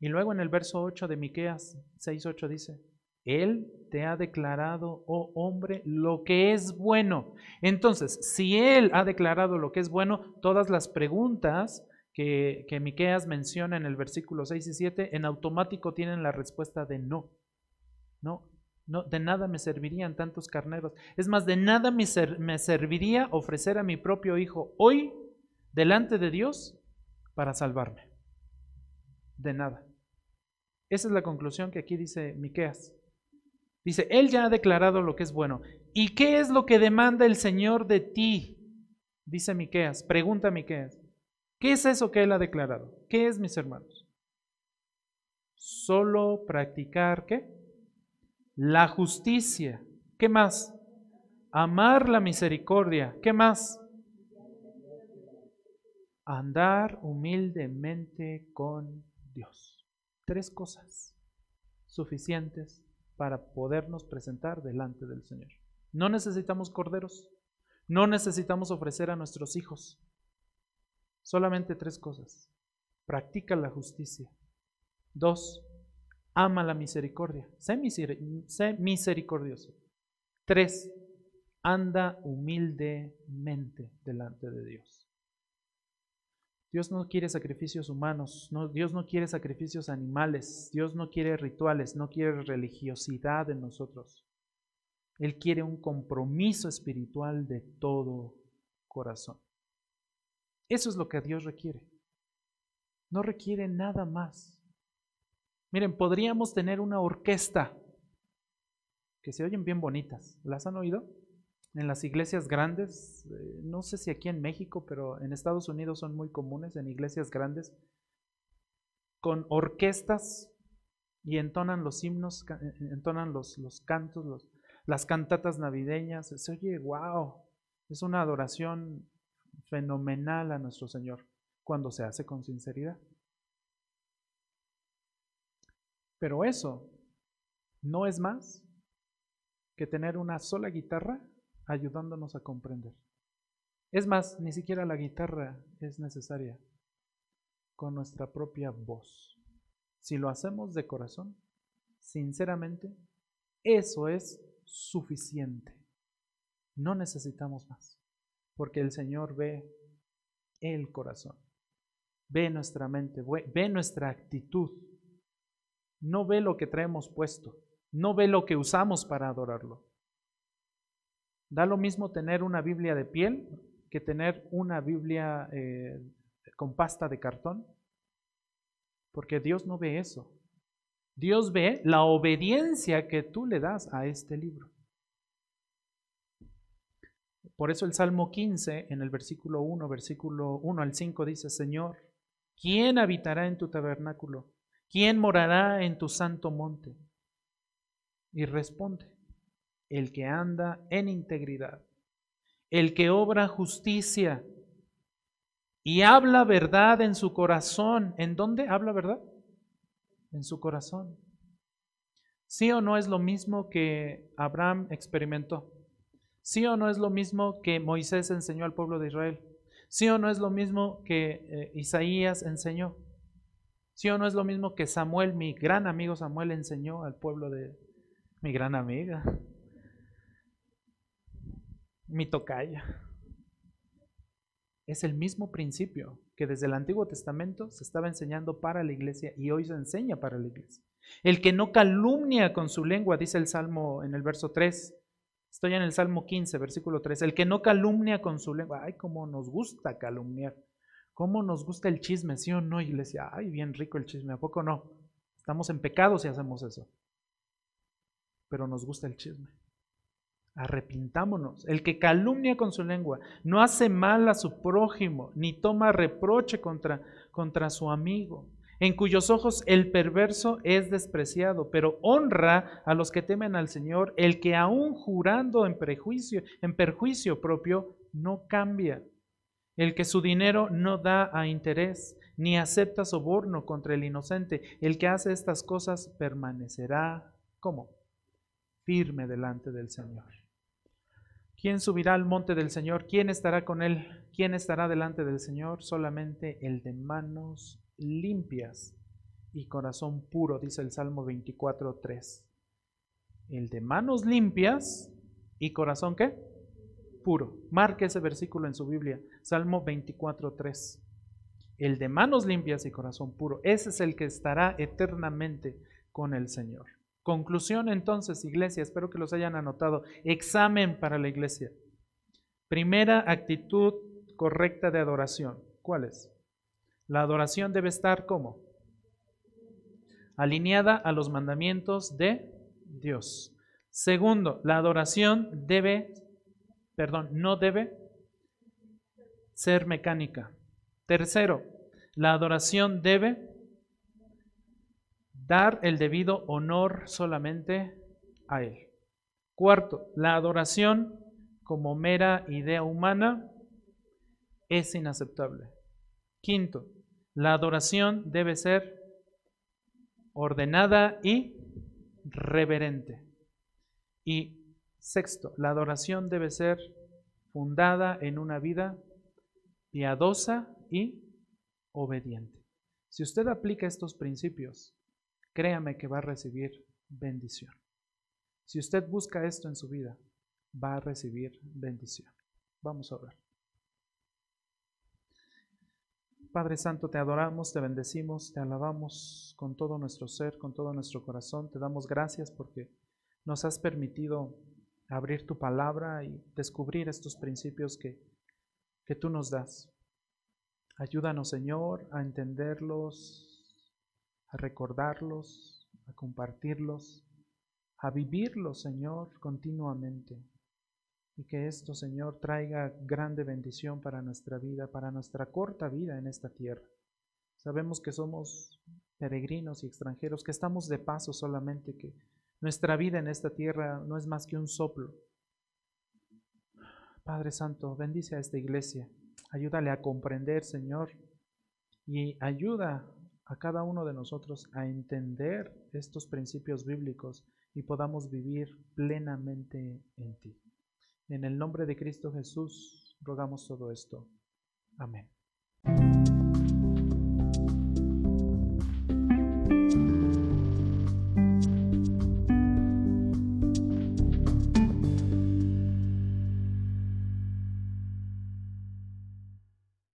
Y luego en el verso 8 de Miqueas 6:8 dice, él te ha declarado, oh hombre, lo que es bueno. Entonces, si Él ha declarado lo que es bueno, todas las preguntas que, que Miqueas menciona en el versículo 6 y 7, en automático tienen la respuesta de no. No, no, de nada me servirían tantos carneros. Es más, de nada me, me serviría ofrecer a mi propio hijo hoy delante de Dios para salvarme. De nada. Esa es la conclusión que aquí dice Miqueas. Dice, Él ya ha declarado lo que es bueno. ¿Y qué es lo que demanda el Señor de ti? Dice Miqueas, pregunta Miqueas. ¿Qué es eso que Él ha declarado? ¿Qué es, mis hermanos? Solo practicar, ¿qué? La justicia. ¿Qué más? Amar la misericordia. ¿Qué más? Andar humildemente con Dios. Tres cosas suficientes para podernos presentar delante del Señor. No necesitamos corderos, no necesitamos ofrecer a nuestros hijos. Solamente tres cosas. Practica la justicia. Dos, ama la misericordia. Sé, misericordioso. Tres, anda humildemente delante de Dios. Dios no quiere sacrificios humanos, no, Dios no quiere sacrificios animales, Dios no quiere rituales, no quiere religiosidad en nosotros. Él quiere un compromiso espiritual de todo corazón. Eso es lo que Dios requiere. No requiere nada más. Miren, podríamos tener una orquesta que se oyen bien bonitas. ¿Las han oído? En las iglesias grandes, eh, no sé si aquí en México, pero en Estados Unidos son muy comunes en iglesias grandes, con orquestas y entonan los himnos, eh, eh, entonan los, los cantos, las cantatas navideñas. Se oye, wow, es una adoración fenomenal a nuestro Señor cuando se hace con sinceridad. Pero eso no es más que tener una sola guitarra ayudándonos a comprender. Es más, ni siquiera la guitarra es necesaria con nuestra propia voz. Si lo hacemos de corazón, sinceramente, eso es suficiente. No necesitamos más, porque el Señor ve el corazón, ve nuestra mente, ve nuestra actitud, no ve lo que traemos puesto, no ve lo que usamos para adorarlo. Da lo mismo tener una Biblia de piel que tener una Biblia eh, con pasta de cartón, porque Dios no ve eso. Dios ve la obediencia que tú le das a este libro. Por eso el Salmo 15, en el versículo 1, versículo 1 al 5, dice, Señor, ¿quién habitará en tu tabernáculo? ¿Quién morará en tu santo monte? Y responde, el que anda en integridad, el que obra justicia y habla verdad en su corazón. ¿En dónde habla verdad? En su corazón. ¿Sí o no es lo mismo que Abraham experimentó? ¿Sí o no es lo mismo que Moisés enseñó al pueblo de Israel? ¿Sí o no es lo mismo que eh, Isaías enseñó? ¿Sí o no es lo mismo que Samuel, mi gran amigo Samuel, enseñó al pueblo de mi gran amiga? Mi tocaya. Es el mismo principio que desde el Antiguo Testamento se estaba enseñando para la iglesia y hoy se enseña para la iglesia. El que no calumnia con su lengua, dice el Salmo en el verso 3, Estoy en el Salmo 15, versículo 3. El que no calumnia con su lengua. Ay, cómo nos gusta calumniar. Cómo nos gusta el chisme, ¿sí o no, iglesia? Ay, bien rico el chisme. ¿A poco no? Estamos en pecado si hacemos eso. Pero nos gusta el chisme. Arrepintámonos. El que calumnia con su lengua no hace mal a su prójimo, ni toma reproche contra, contra su amigo en cuyos ojos el perverso es despreciado, pero honra a los que temen al Señor, el que aún jurando en prejuicio, en perjuicio propio, no cambia, el que su dinero no da a interés, ni acepta soborno contra el inocente, el que hace estas cosas permanecerá, ¿cómo? Firme delante del Señor. ¿Quién subirá al monte del Señor? ¿Quién estará con él? ¿Quién estará delante del Señor? Solamente el de manos limpias y corazón puro, dice el Salmo 24.3. El de manos limpias y corazón qué? Puro. Marque ese versículo en su Biblia, Salmo 24.3. El de manos limpias y corazón puro. Ese es el que estará eternamente con el Señor. Conclusión entonces, iglesia, espero que los hayan anotado. Examen para la iglesia. Primera actitud correcta de adoración. ¿Cuál es? La adoración debe estar como? Alineada a los mandamientos de Dios. Segundo, la adoración debe, perdón, no debe ser mecánica. Tercero, la adoración debe dar el debido honor solamente a Él. Cuarto, la adoración como mera idea humana es inaceptable. Quinto, la adoración debe ser ordenada y reverente. Y sexto, la adoración debe ser fundada en una vida piadosa y obediente. Si usted aplica estos principios, créame que va a recibir bendición. Si usted busca esto en su vida, va a recibir bendición. Vamos a orar. Padre Santo, te adoramos, te bendecimos, te alabamos con todo nuestro ser, con todo nuestro corazón. Te damos gracias porque nos has permitido abrir tu palabra y descubrir estos principios que, que tú nos das. Ayúdanos, Señor, a entenderlos, a recordarlos, a compartirlos, a vivirlos, Señor, continuamente. Y que esto, Señor, traiga grande bendición para nuestra vida, para nuestra corta vida en esta tierra. Sabemos que somos peregrinos y extranjeros, que estamos de paso solamente, que nuestra vida en esta tierra no es más que un soplo. Padre Santo, bendice a esta iglesia, ayúdale a comprender, Señor, y ayuda a cada uno de nosotros a entender estos principios bíblicos y podamos vivir plenamente en ti. En el nombre de Cristo Jesús rogamos todo esto. Amén.